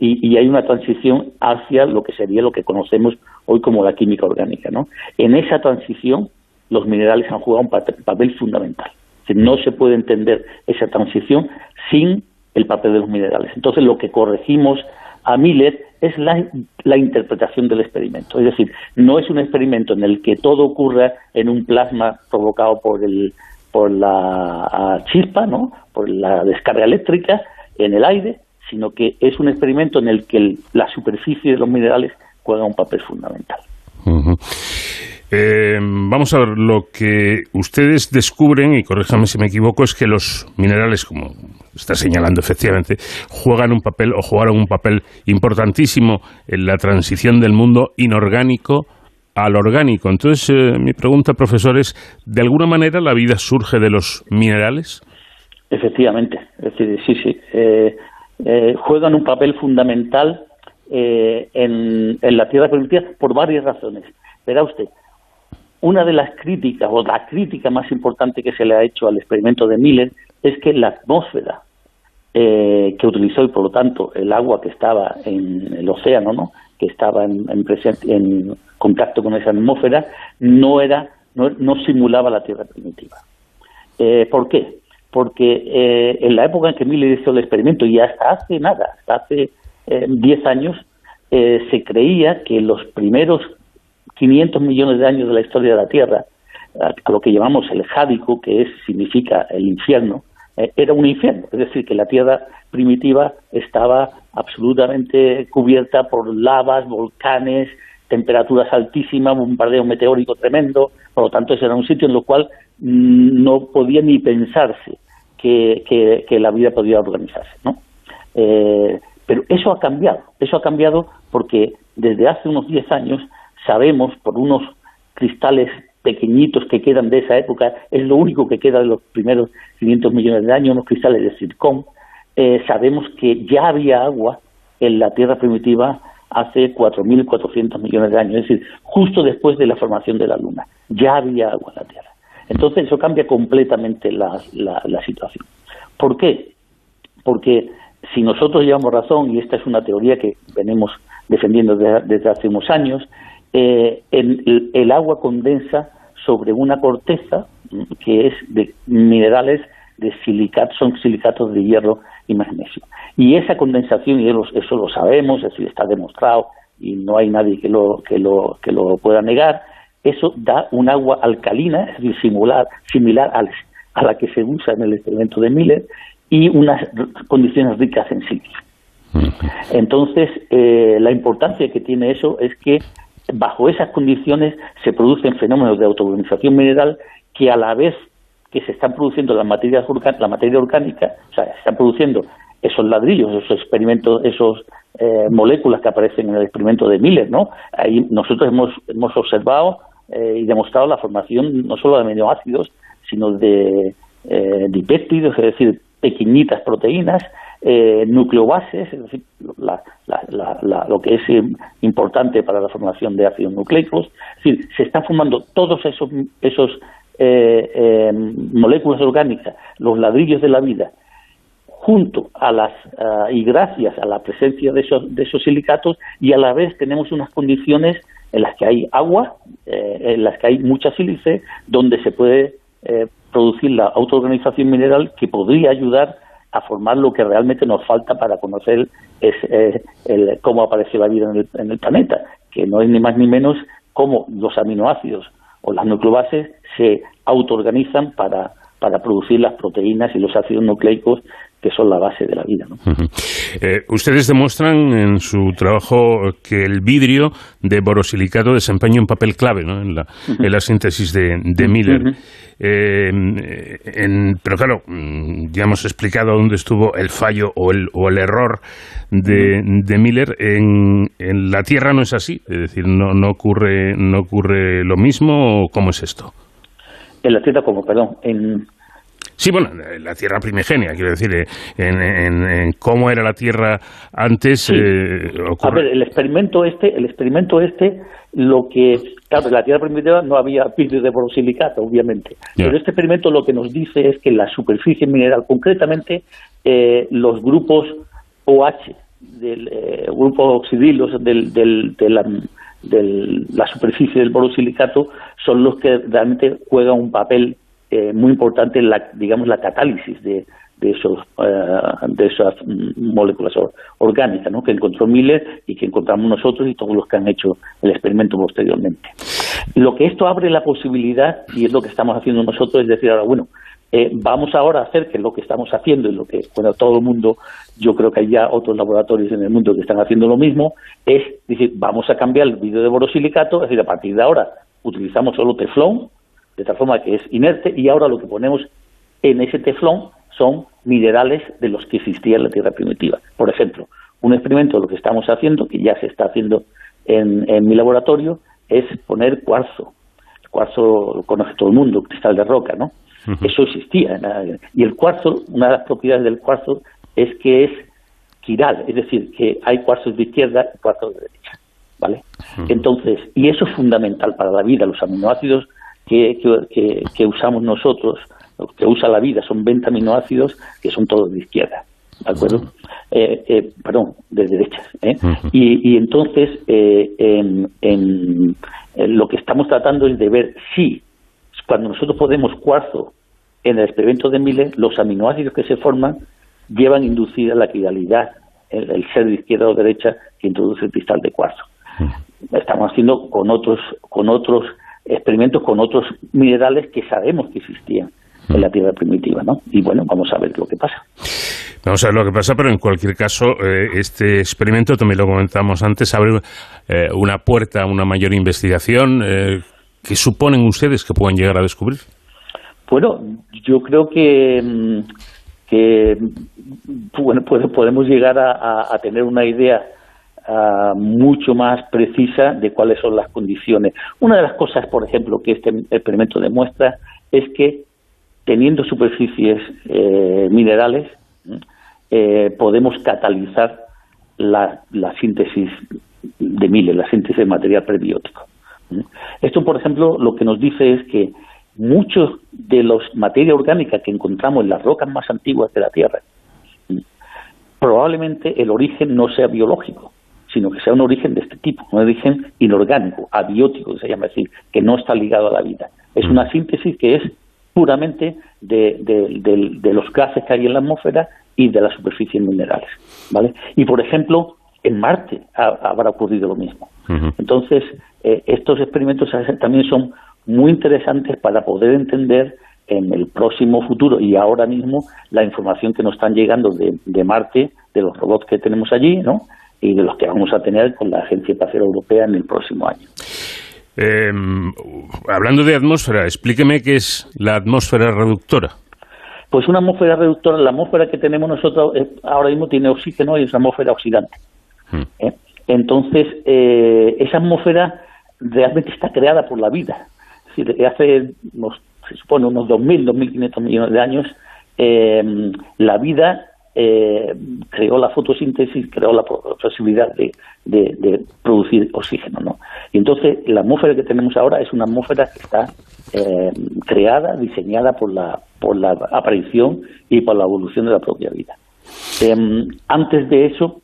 y, hay una transición hacia lo que sería lo que conocemos hoy como la química orgánica. ¿no? En esa transición los minerales han jugado un papel fundamental. No se puede entender esa transición sin el papel de los minerales. Entonces lo que corregimos a Miller es la, la, interpretación del experimento. Es decir, no es un experimento en el que todo ocurra en un plasma provocado por, el, por la chispa, ¿no? por la descarga eléctrica, en el aire, sino que es un experimento en el que la superficie de los minerales juega un papel fundamental. Eh, vamos a ver, lo que ustedes descubren, y corríjame si me equivoco, es que los minerales, como está señalando efectivamente, juegan un papel o jugaron un papel importantísimo en la transición del mundo inorgánico al orgánico. Entonces, eh, mi pregunta, profesor, es, ¿de alguna manera la vida surge de los minerales? Efectivamente, es decir, sí, sí. Eh, eh, juegan un papel fundamental eh, en, la Tierra primitiva por varias razones. Verá usted, una de las críticas, o la crítica más importante que se le ha hecho al experimento de Miller, es que la atmósfera que utilizó y por lo tanto el agua que estaba en el océano, ¿no? que estaba en, en contacto con esa atmósfera, no era, no, no simulaba la Tierra primitiva. ¿Por qué? porque eh, en la época en que Miller hizo el experimento, y hasta hace nada, hasta hace 10 eh, años, eh, se creía que los primeros 500 millones de años de la historia de la Tierra, a, lo que llamamos el Jádico, que es, significa el infierno, era un infierno, es decir, que la Tierra primitiva estaba absolutamente cubierta por lavas, volcanes, temperaturas altísimas, bombardeo meteórico tremendo, por lo tanto ese era un sitio en el cual mm, no podía ni pensarse que, la vida podía organizarse, ¿no? Eh, pero eso ha cambiado, eso ha cambiado porque desde hace unos 10 años sabemos por unos cristales pequeñitos que quedan de esa época, es lo único que queda de los primeros 500 millones de años, unos cristales de zircón, eh, sabemos que ya había agua en la Tierra primitiva hace 4.400 millones de años, es decir, justo después de la formación de la Luna, ya había agua en la Tierra. Entonces eso cambia completamente la, situación. ¿Por qué? Porque si nosotros llevamos razón, y esta es una teoría que venimos defendiendo desde, hace unos años, eh, el, agua condensa sobre una corteza mm, que es de minerales de silicatos, son silicatos de hierro y magnesio. Y esa condensación, y eso lo sabemos, es decir, está demostrado y no hay nadie que lo, que lo, que lo pueda negar, eso da un agua alcalina, es decir, similar, similar a la que se usa en el experimento de Miller, y unas condiciones ricas en silicio. Entonces, eh, la importancia que tiene eso es que bajo esas condiciones se producen fenómenos de autoorganización mineral que a la vez que se están produciendo la materia, la materia orgánica, o sea, se están produciendo esos ladrillos, esos experimentos, esos eh, moléculas que aparecen en el experimento de Miller, ¿no? Ahí nosotros hemos, hemos observado eh, y demostrado la formación no solo de aminoácidos, sino de eh, dipéptidos, es decir, pequeñitas proteínas, eh, nucleobases, es decir, lo que es importante para la formación de ácidos nucleicos. Es decir, se están formando todos esos, esos moléculas orgánicas, los ladrillos de la vida, junto a las y gracias a la presencia de esos, de esos silicatos y a la vez tenemos unas condiciones en las que hay agua, eh, en las que hay mucha sílice, donde se puede eh, producir la autoorganización mineral que podría ayudar a formar lo que realmente nos falta para conocer es, eh, el- cómo aparece la vida en el, en el planeta, que no es ni más ni menos cómo los aminoácidos o las nucleobases se autoorganizan para, para producir las proteínas y los ácidos nucleicos que son la base de la vida. ¿no? Eh, ustedes demuestran en su trabajo que el vidrio de borosilicato desempeña un papel clave ¿no? en, la, en la síntesis de, de Miller. Eh, en- pero claro, ya hemos explicado dónde estuvo el fallo o el, o el error de, de Miller. En, en la Tierra no es así, es decir, no, no, ocurre, no ocurre lo mismo. ¿o ¿Cómo es esto? En la Tierra, como, perdón, en, Sí, bueno, en la Tierra primigenia, quiero decir, eh, en, en- en cómo era la Tierra antes. eh, A ver, el experimento este, el experimento este, lo que, claro, en la Tierra primitiva no había vidrio de borosilicato, obviamente, pero este experimento lo que nos dice es que la superficie mineral, concretamente eh, los grupos OH, del grupo oxidilos del, del- de la, del- la superficie del borosilicato, son los que realmente juegan un papel eh, muy importante la, digamos, la catálisis de, de esos eh, de esas moléculas or- orgánicas ¿no? que encontró Miller y que encontramos nosotros y todos los que han hecho el experimento posteriormente. Lo que esto abre la posibilidad, y es lo que estamos haciendo nosotros, es decir, ahora, bueno, eh, vamos ahora a hacer que lo que estamos haciendo y lo que, bueno, todo el mundo, yo creo que hay ya otros laboratorios en el mundo que están haciendo lo mismo, es decir, vamos a cambiar el vidrio de borosilicato, es decir, a partir de ahora utilizamos solo teflón, de tal forma que es inerte, y ahora lo que ponemos en ese teflón son minerales de los que existía en la Tierra primitiva. Por ejemplo, un experimento, lo que estamos haciendo, que ya se está haciendo en, en mi laboratorio, es poner cuarzo. El cuarzo lo conoce todo el mundo, cristal de roca, ¿no? Eso existía. en la- Y el cuarzo, una de las propiedades del cuarzo es que es quiral, es decir, que hay cuarzos de izquierda y cuarzos de derecha, ¿vale? Entonces, y eso es fundamental para la vida, los aminoácidos que, que, usamos nosotros, que usa la vida, son 20 aminoácidos que son todos de izquierda, ¿de acuerdo? Eh, eh, perdón, de derecha. ¿eh? y, y entonces, eh, en, en- en lo que estamos tratando es de ver si, cuando nosotros ponemos cuarzo en el experimento de Miller, los aminoácidos que se forman llevan inducida la quiralidad, el, el ser de izquierda o derecha que introduce el cristal de cuarzo. Estamos haciendo con otros, con otros experimentos, con otros minerales que sabemos que existían en la Tierra primitiva, ¿no? Y bueno, vamos a ver lo que pasa. Vamos a ver lo que pasa, pero en cualquier caso, eh, este experimento, también lo comentamos antes, abre eh, una puerta a una mayor investigación. Eh, ¿Qué suponen ustedes que pueden llegar a descubrir? Bueno, yo creo que, mm, que mm, bueno, <laughs> pues podemos llegar a, a- a tener una idea ah, mucho más precisa de cuáles son las condiciones. Una de las cosas, por ejemplo, que este experimento demuestra es que teniendo superficies eh, minerales eh, podemos catalizar la, síntesis de Miller, la síntesis de material prebiótico. Esto, por ejemplo, lo que nos dice es que muchos de los materia orgánica que encontramos en las rocas más antiguas de la Tierra, probablemente el origen no sea biológico, sino que sea un origen de este tipo, un origen inorgánico, abiótico, que se llama decir, que no está ligado a la vida. Es una síntesis que es puramente de, de- de- de los gases que hay en la atmósfera y de las superficies minerales, ¿vale? Y, por ejemplo, en Marte ha- habrá ocurrido lo mismo. Entonces, eh, estos experimentos también son muy interesantes para poder entender en el próximo futuro y ahora mismo la información que nos están llegando de, de Marte, de los robots que tenemos allí, ¿no? Y de los que vamos a tener con la Agencia Espacial Europea en el próximo año. Eh, hablando de atmósfera, explíqueme qué es la atmósfera reductora. Pues una atmósfera reductora, la atmósfera que tenemos nosotros eh, ahora mismo tiene oxígeno y es una atmósfera oxidante. ¿eh? Entonces, eh, esa atmósfera realmente está creada por la vida. Es decir, hace, unos, se supone, unos 2.000, 2.500 millones de años, la vida eh, creó la fotosíntesis, creó la po- posibilidad de, de- producir oxígeno. ¿no? Y entonces, la atmósfera que tenemos ahora es una atmósfera que está eh, creada, diseñada por la, por la aparición y por la evolución de la propia vida. Em, antes de eso,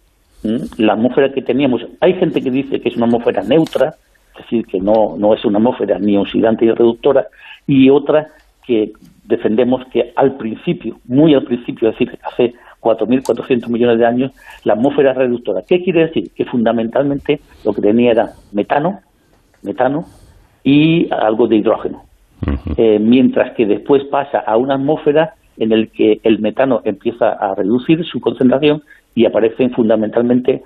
la atmósfera que teníamos, hay gente que dice que es una atmósfera neutra, es decir, que no, no es una atmósfera ni oxidante ni reductora, y otra que defendemos que al principio, muy al principio, es decir, hace 4.400 millones de años, la atmósfera reductora. ¿Qué quiere decir? Que fundamentalmente lo que tenía era metano, metano y algo de hidrógeno. Eh, mientras que después pasa a una atmósfera en el que el metano empieza a reducir su concentración y aparecen fundamentalmente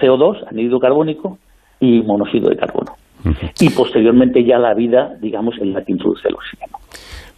CO2, anhídrido carbónico y monóxido de carbono. Y posteriormente ya la vida, digamos, en la que introduce el oxígeno.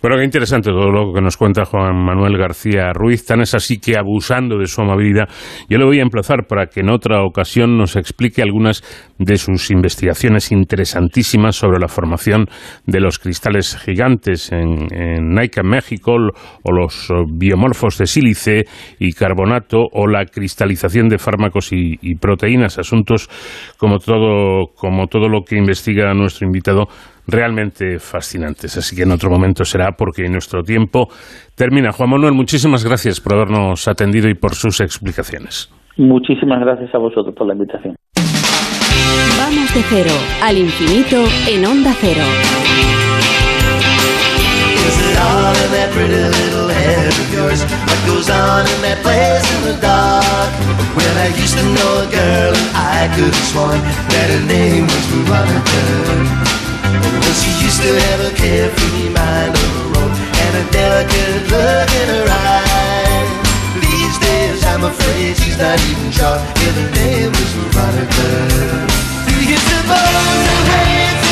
Bueno, qué interesante todo lo que nos cuenta Juan Manuel García Ruiz. Tan es así que abusando de su amabilidad, yo le voy a emplazar para que en otra ocasión nos explique algunas de sus investigaciones interesantísimas sobre la formación de los cristales gigantes en, en Naica, México, o los biomorfos de sílice y carbonato, o la cristalización de fármacos y, y proteínas, asuntos como todo, como todo lo que investiga nuestro invitado realmente fascinantes. Así que en otro momento será porque nuestro tiempo termina. Juan Manuel, muchísimas gracias por habernos atendido y por sus explicaciones. Muchísimas gracias a vosotros por la invitación. Vamos de cero al infinito en onda cero. She used to have a carefree mind of her own and a delicate look in her eye. These days, I'm afraid she's not even sure if her name is Veronica. Do you suppose in hands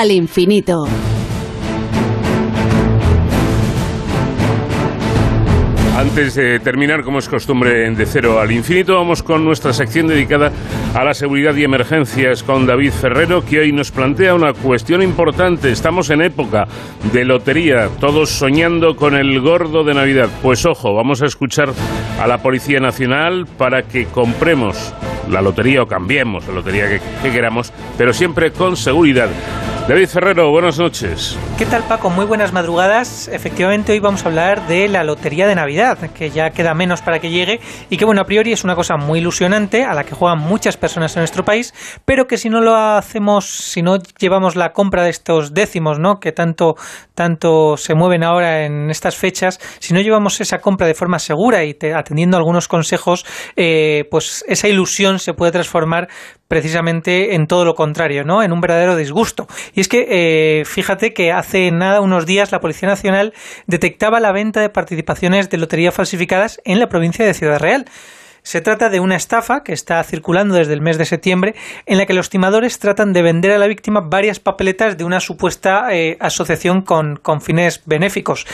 al infinito. Antes de terminar, como es costumbre en De Cero al Infinito, vamos con nuestra sección dedicada a la seguridad y emergencias con David Ferrero, que hoy nos plantea una cuestión importante. Estamos en época de lotería, todos soñando con el gordo de Navidad. Pues ojo, vamos a escuchar a la Policía Nacional para que compremos la lotería o cambiemos la lotería que, que queramos, pero siempre con seguridad. David Ferrero, buenas noches. ¿Qué tal Paco? Muy buenas madrugadas. Efectivamente hoy vamos a hablar de la Lotería de Navidad, que ya queda menos para que llegue y que bueno, a priori es una cosa muy ilusionante a la que juegan muchas personas en nuestro país, pero que si no lo hacemos, si no llevamos la compra de estos décimos, ¿no? que tanto, tanto se mueven ahora en estas fechas, si no llevamos esa compra de forma segura y te- atendiendo algunos consejos, eh, pues esa ilusión se puede transformar precisamente en todo lo contrario, ¿no? En un verdadero disgusto. Es que, eh, fíjate que hace nada, unos días, la Policía Nacional detectaba la venta de participaciones de lotería falsificadas en la provincia de Ciudad Real. Se trata de una estafa que está circulando desde el mes de septiembre en la que los timadores tratan de vender a la víctima varias papeletas de una supuesta eh, asociación con, fines benéficos.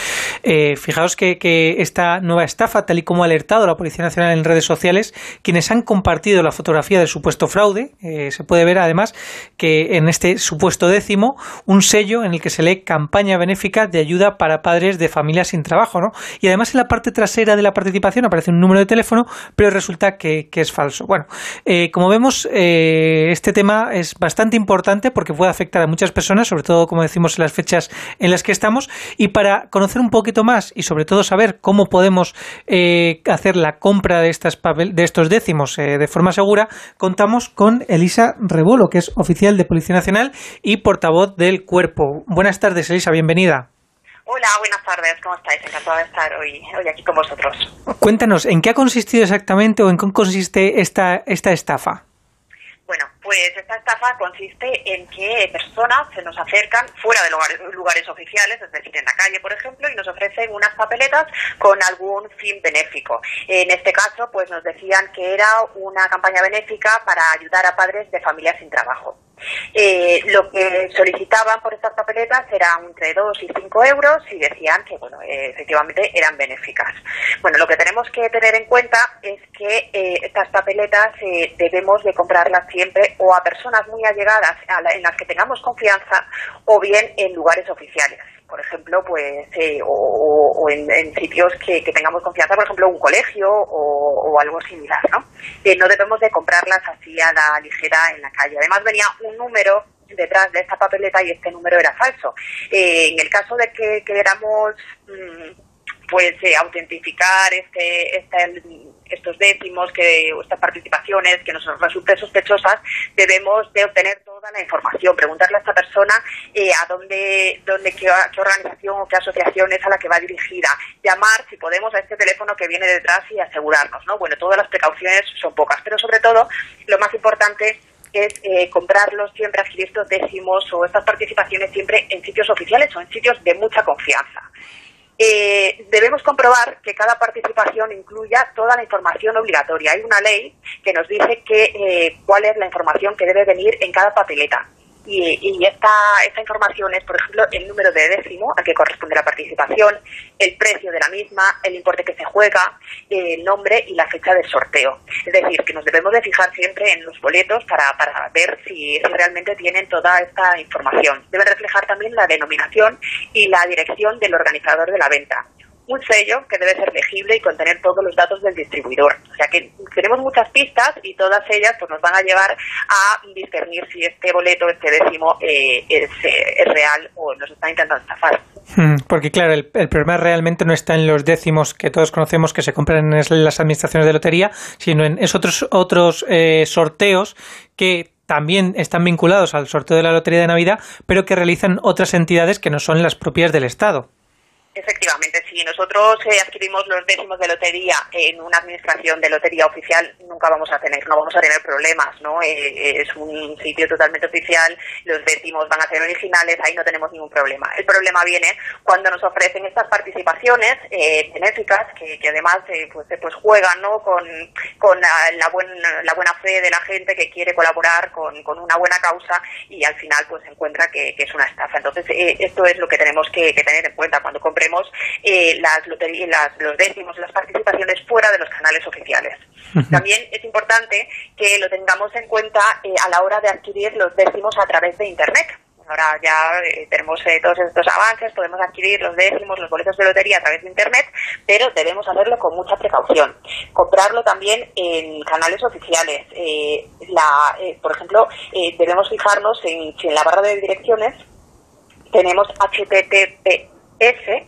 Eh, fijaos que, que esta nueva estafa, tal y como ha alertado la Policía Nacional en redes sociales, quienes han compartido la fotografía del supuesto fraude, eh, se puede ver además que en este supuesto décimo un sello en el que se lee campaña benéfica de ayuda para padres de familias sin trabajo, ¿no? Y además en la parte trasera de la participación aparece un número de teléfono, pero resulta que, que es falso. Bueno, eh, como vemos, eh, este tema es bastante importante porque puede afectar a muchas personas, sobre todo, como decimos, en las fechas en las que estamos. Y para conocer un poquito más y sobre todo saber cómo podemos eh, hacer la compra de, estas de estos décimos de forma segura, contamos con Elisa Rebolo, que es oficial de Policía Nacional y portavoz del cuerpo. Buenas tardes, Elisa, bienvenida. Hola, buenas tardes, ¿cómo estáis? Encantada de estar hoy, hoy aquí con vosotros. Cuéntanos, ¿en qué ha consistido exactamente o en qué consiste esta, esta estafa? Bueno, pues esta estafa consiste en que personas se nos acercan fuera de lugares, lugares oficiales, es decir, en la calle, por ejemplo, y nos ofrecen unas papeletas con algún fin benéfico. En este caso, pues nos decían que era una campaña benéfica para ayudar a padres de familias sin trabajo. Eh, lo que solicitaban por estas papeletas era entre 2 y 5 euros y decían que, bueno, eh, efectivamente eran benéficas. Bueno, lo que tenemos que tener en cuenta es que eh, estas papeletas eh, debemos de comprarlas siempre o a personas muy allegadas a la- en las que tengamos confianza o bien en lugares oficiales. Por ejemplo, pues, eh, o, en, sitios que, tengamos confianza, por ejemplo, un colegio o, algo similar, ¿no? No debemos de comprarlas así a la ligera en la calle. Además venía un número detrás de esta papeleta y este número era falso. Eh, en el caso de que queramos mm, pues eh, autentificar este, estos décimos que estas participaciones que nos resulten sospechosas debemos de obtener toda la información preguntarle a esta persona eh, a dónde dónde qué, qué organización o qué asociación es a la que va dirigida llamar si podemos a este teléfono que viene detrás y asegurarnos no bueno todas las precauciones son pocas pero sobre todo lo más importante es eh, comprarlos siempre, adquirir estos décimos o estas participaciones siempre en sitios oficiales o en sitios de mucha confianza. Eh, debemos comprobar que cada participación incluya toda la información obligatoria. Hay una ley que nos dice que, eh, cuál es la información que debe venir en cada papeleta. Y, y esta, esta información es, por ejemplo, el número de décimo al que corresponde la participación, el precio de la misma, el importe que se juega, eh, el nombre y la fecha del sorteo. Es decir, que nos debemos de fijar siempre en los boletos para, para ver si, si realmente tienen toda esta información. Deben reflejar también la denominación y la dirección del organizador de la venta un sello que debe ser legible y contener todos los datos del distribuidor. O sea que tenemos muchas pistas y todas ellas pues nos van a llevar a discernir si este boleto, este décimo, eh, es, eh, es real o nos está intentando estafar. Hmm, Porque claro, el, el problema realmente no está en los décimos que todos conocemos que se compran en las administraciones de lotería, sino en es otros, otros eh, sorteos que también están vinculados al sorteo de la Lotería de Navidad, pero que realizan otras entidades que no son las propias del Estado. Efectivamente, si nosotros eh, adquirimos los décimos de lotería en una administración de lotería oficial, nunca vamos a tener, no vamos a tener problemas, ¿no? Eh, es un sitio totalmente oficial, los décimos van a ser originales, ahí no tenemos ningún problema. El problema viene cuando nos ofrecen estas participaciones eh, benéficas que, que además eh, pues, eh, pues juegan, ¿no? Con, con la, la, buen- la buena fe de la gente que quiere colaborar con, con una buena causa y al final pues encuentra que, es una estafa. Entonces eh, esto es lo que tenemos que, que tener en cuenta cuando compremos eh, las loterías, las, los décimos, las participaciones fuera de los canales oficiales. También es importante que lo tengamos en cuenta eh, a la hora de adquirir los décimos a través de Internet. ahora ya eh, tenemos eh, todos estos avances, podemos adquirir los décimos, los boletos de lotería a través de Internet, pero debemos hacerlo con mucha precaución. Comprarlo también en canales oficiales. Eh, la, eh, por ejemplo, eh, debemos fijarnos en si en la barra de direcciones tenemos HTTPS,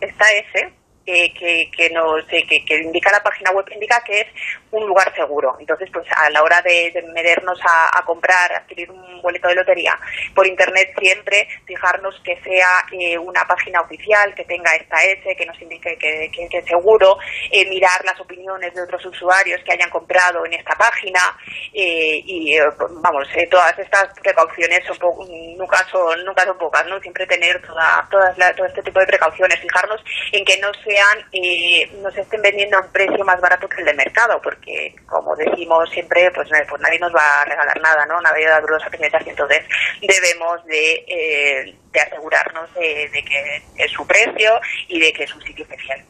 esta S, que, nos que, indica la página web indica que es un lugar seguro. Entonces pues a la hora de, de meternos a, comprar adquirir un boleto de lotería por internet siempre fijarnos que sea eh, una página oficial que tenga esta S que nos indique que, que- es seguro eh, mirar las opiniones de otros usuarios que hayan comprado en esta página eh, y vamos todas estas precauciones son nunca son nunca son pocas no siempre tener toda, todo este tipo de precauciones fijarnos en que no sean eh, no se estén vendiendo a un precio más barato que el de mercado porque como decimos siempre pues, pues nadie nos va a regalar nada no nadie da duros a entonces debemos de, eh, de asegurarnos de, que es su precio y de que es un sitio especial.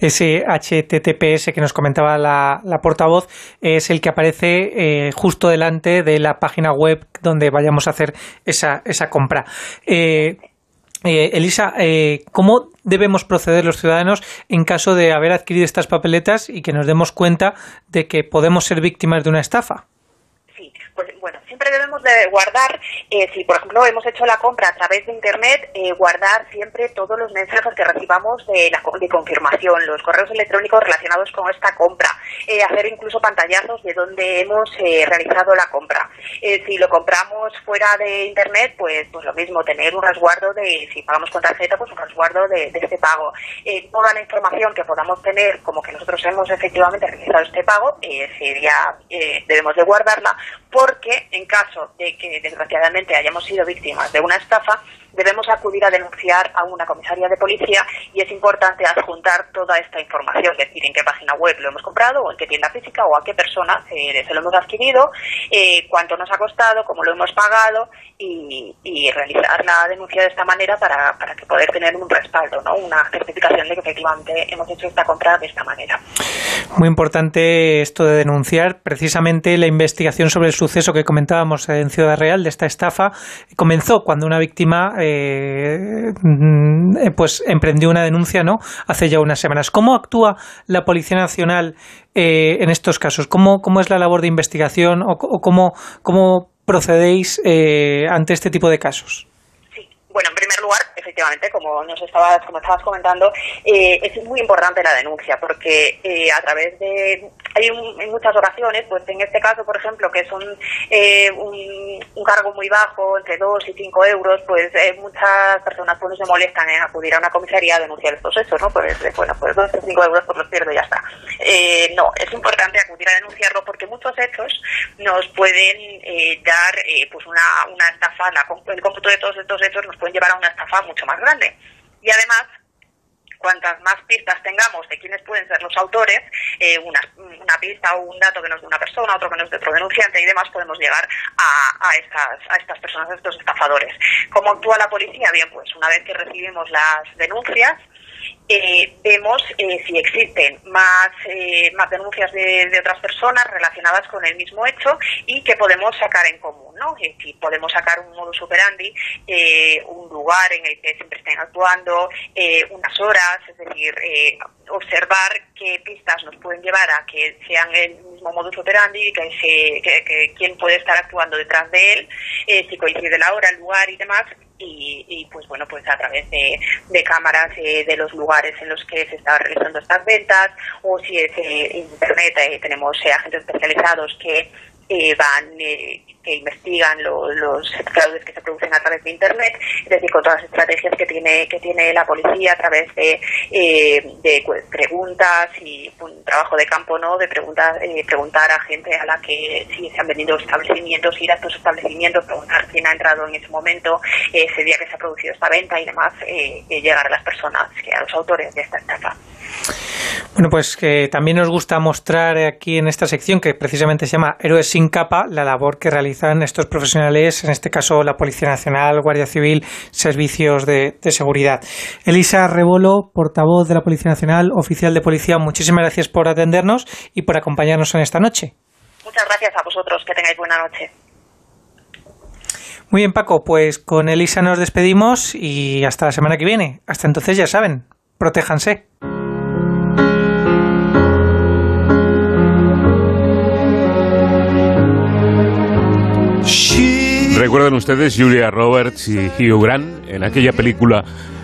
Ese HTTPS que nos comentaba la, la portavoz es el que aparece eh, justo delante de la página web donde vayamos a hacer esa, esa compra. Eh, Elisa, ¿cómo debemos proceder los ciudadanos en caso de haber adquirido estas papeletas y que nos demos cuenta de que podemos ser víctimas de una estafa? pues bueno, siempre debemos de guardar, eh, si por ejemplo hemos hecho la compra a través de Internet, eh, guardar siempre todos los mensajes que recibamos de, la, de confirmación, los correos electrónicos relacionados con esta compra, eh, hacer incluso pantallazos de dónde hemos realizado la compra. Si lo compramos fuera de Internet, pues, pues lo mismo, tener un resguardo de, si pagamos con tarjeta, pues un resguardo de, este pago. Toda la información que podamos tener, como que nosotros hemos efectivamente realizado este pago, sería, debemos de guardarla, porque en caso de que desgraciadamente hayamos sido víctimas de una estafa, debemos acudir a denunciar a una comisaría de policía y es importante adjuntar toda esta información, es decir, en qué página web lo hemos comprado o en qué tienda física o a qué persona eh, se lo hemos adquirido, eh, cuánto nos ha costado, cómo lo hemos pagado y, y realizar la denuncia de esta manera para, para que poder tener un respaldo, ¿no? una certificación de que efectivamente hemos hecho esta compra de esta manera. Muy importante esto de denunciar. Precisamente la investigación sobre el suceso que comentábamos en Ciudad Real de esta estafa comenzó cuando una víctima eh, mm, eh, pues emprendió una denuncia no hace ya unas semanas. ¿Cómo actúa la Policía Nacional eh, en estos casos? ¿Cómo, ¿Cómo es la labor de investigación o, cómo, cómo procedéis eh, ante este tipo de casos? Bueno, en primer lugar, efectivamente, como nos estabas, como estabas comentando, eh, es muy importante la denuncia porque eh, a través de hay un- muchas ocasiones, pues en este caso, por ejemplo, que son eh, un, un cargo muy bajo, entre 2 y 5 euros, pues eh, muchas personas pues, se molestan en acudir a una comisaría a denunciar estos hechos, ¿no? Pues eh, bueno, pues 2 o 5 euros pues los pierdo y ya está. Eh, no, es importante acudir a denunciarlo porque muchos hechos nos pueden eh, dar pues una, una estafa, la, el cómputo de todos estos hechos nos pueden llevar a una estafa mucho más grande. Y además, cuantas más pistas tengamos de quiénes pueden ser los autores, eh, una, una pista o un dato que nos dé una persona, otro que nos dé otro denunciante y demás, podemos llegar a, a, estas, a estas personas, a estos estafadores. ¿Cómo actúa la policía? Bien, pues una vez que recibimos las denuncias, eh, vemos eh, si existen más, eh, más denuncias de, otras personas relacionadas con el mismo hecho y que podemos sacar en común, ¿no? Y si podemos sacar un modus operandi, eh, un lugar en el que siempre estén actuando, eh, unas horas, es decir, eh, observar qué pistas nos pueden llevar a que sean el mismo modus operandi que, que, quién puede estar actuando detrás de él, si coincide la hora, el lugar y demás, y, y, pues bueno pues a través de, cámaras eh, de los lugares en los que se están realizando estas ventas o si es eh, internet eh, tenemos eh, agentes especializados que eh, van eh, que investigan lo- los fraudes que se producen a través de internet es decir con todas las estrategias que tiene que tiene la policía a través de, eh, de preguntas y un trabajo de campo no de preguntas eh, preguntar a gente a la que si se han vendido establecimientos ir a estos establecimientos preguntar quién ha entrado en ese momento eh, ese día que se ha producido esta venta y demás eh, llegar a las personas que a los autores de esta estafa Bueno, pues que también nos gusta mostrar aquí en esta sección, que precisamente se llama Héroes sin capa, la labor que realizan estos profesionales, en este caso la Policía Nacional, Guardia Civil, servicios de, de seguridad. Elisa Rebolo, portavoz de la Policía Nacional, oficial de policía, muchísimas gracias por atendernos y por acompañarnos en esta noche. muchas gracias a vosotros que tengáis buena noche Muy bien, Paco, pues con Elisa nos despedimos y hasta la semana que viene. Hasta entonces ya saben, protéjanse. ¿Recuerdan ustedes Julia Roberts y Hugh Grant en aquella película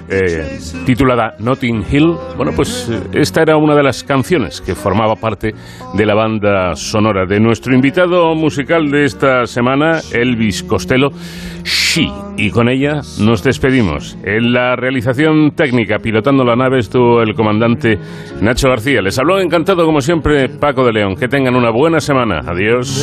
eh, titulada Notting Hill? Bueno, pues eh, esta era una de las canciones que formaba parte de la banda sonora de nuestro invitado musical de esta semana, Elvis Costello, She. Y con ella nos despedimos. En la realización técnica, pilotando la nave, estuvo el comandante Nacho García. Les habló encantado, como siempre, Paco de León. Que tengan una buena semana. Adiós.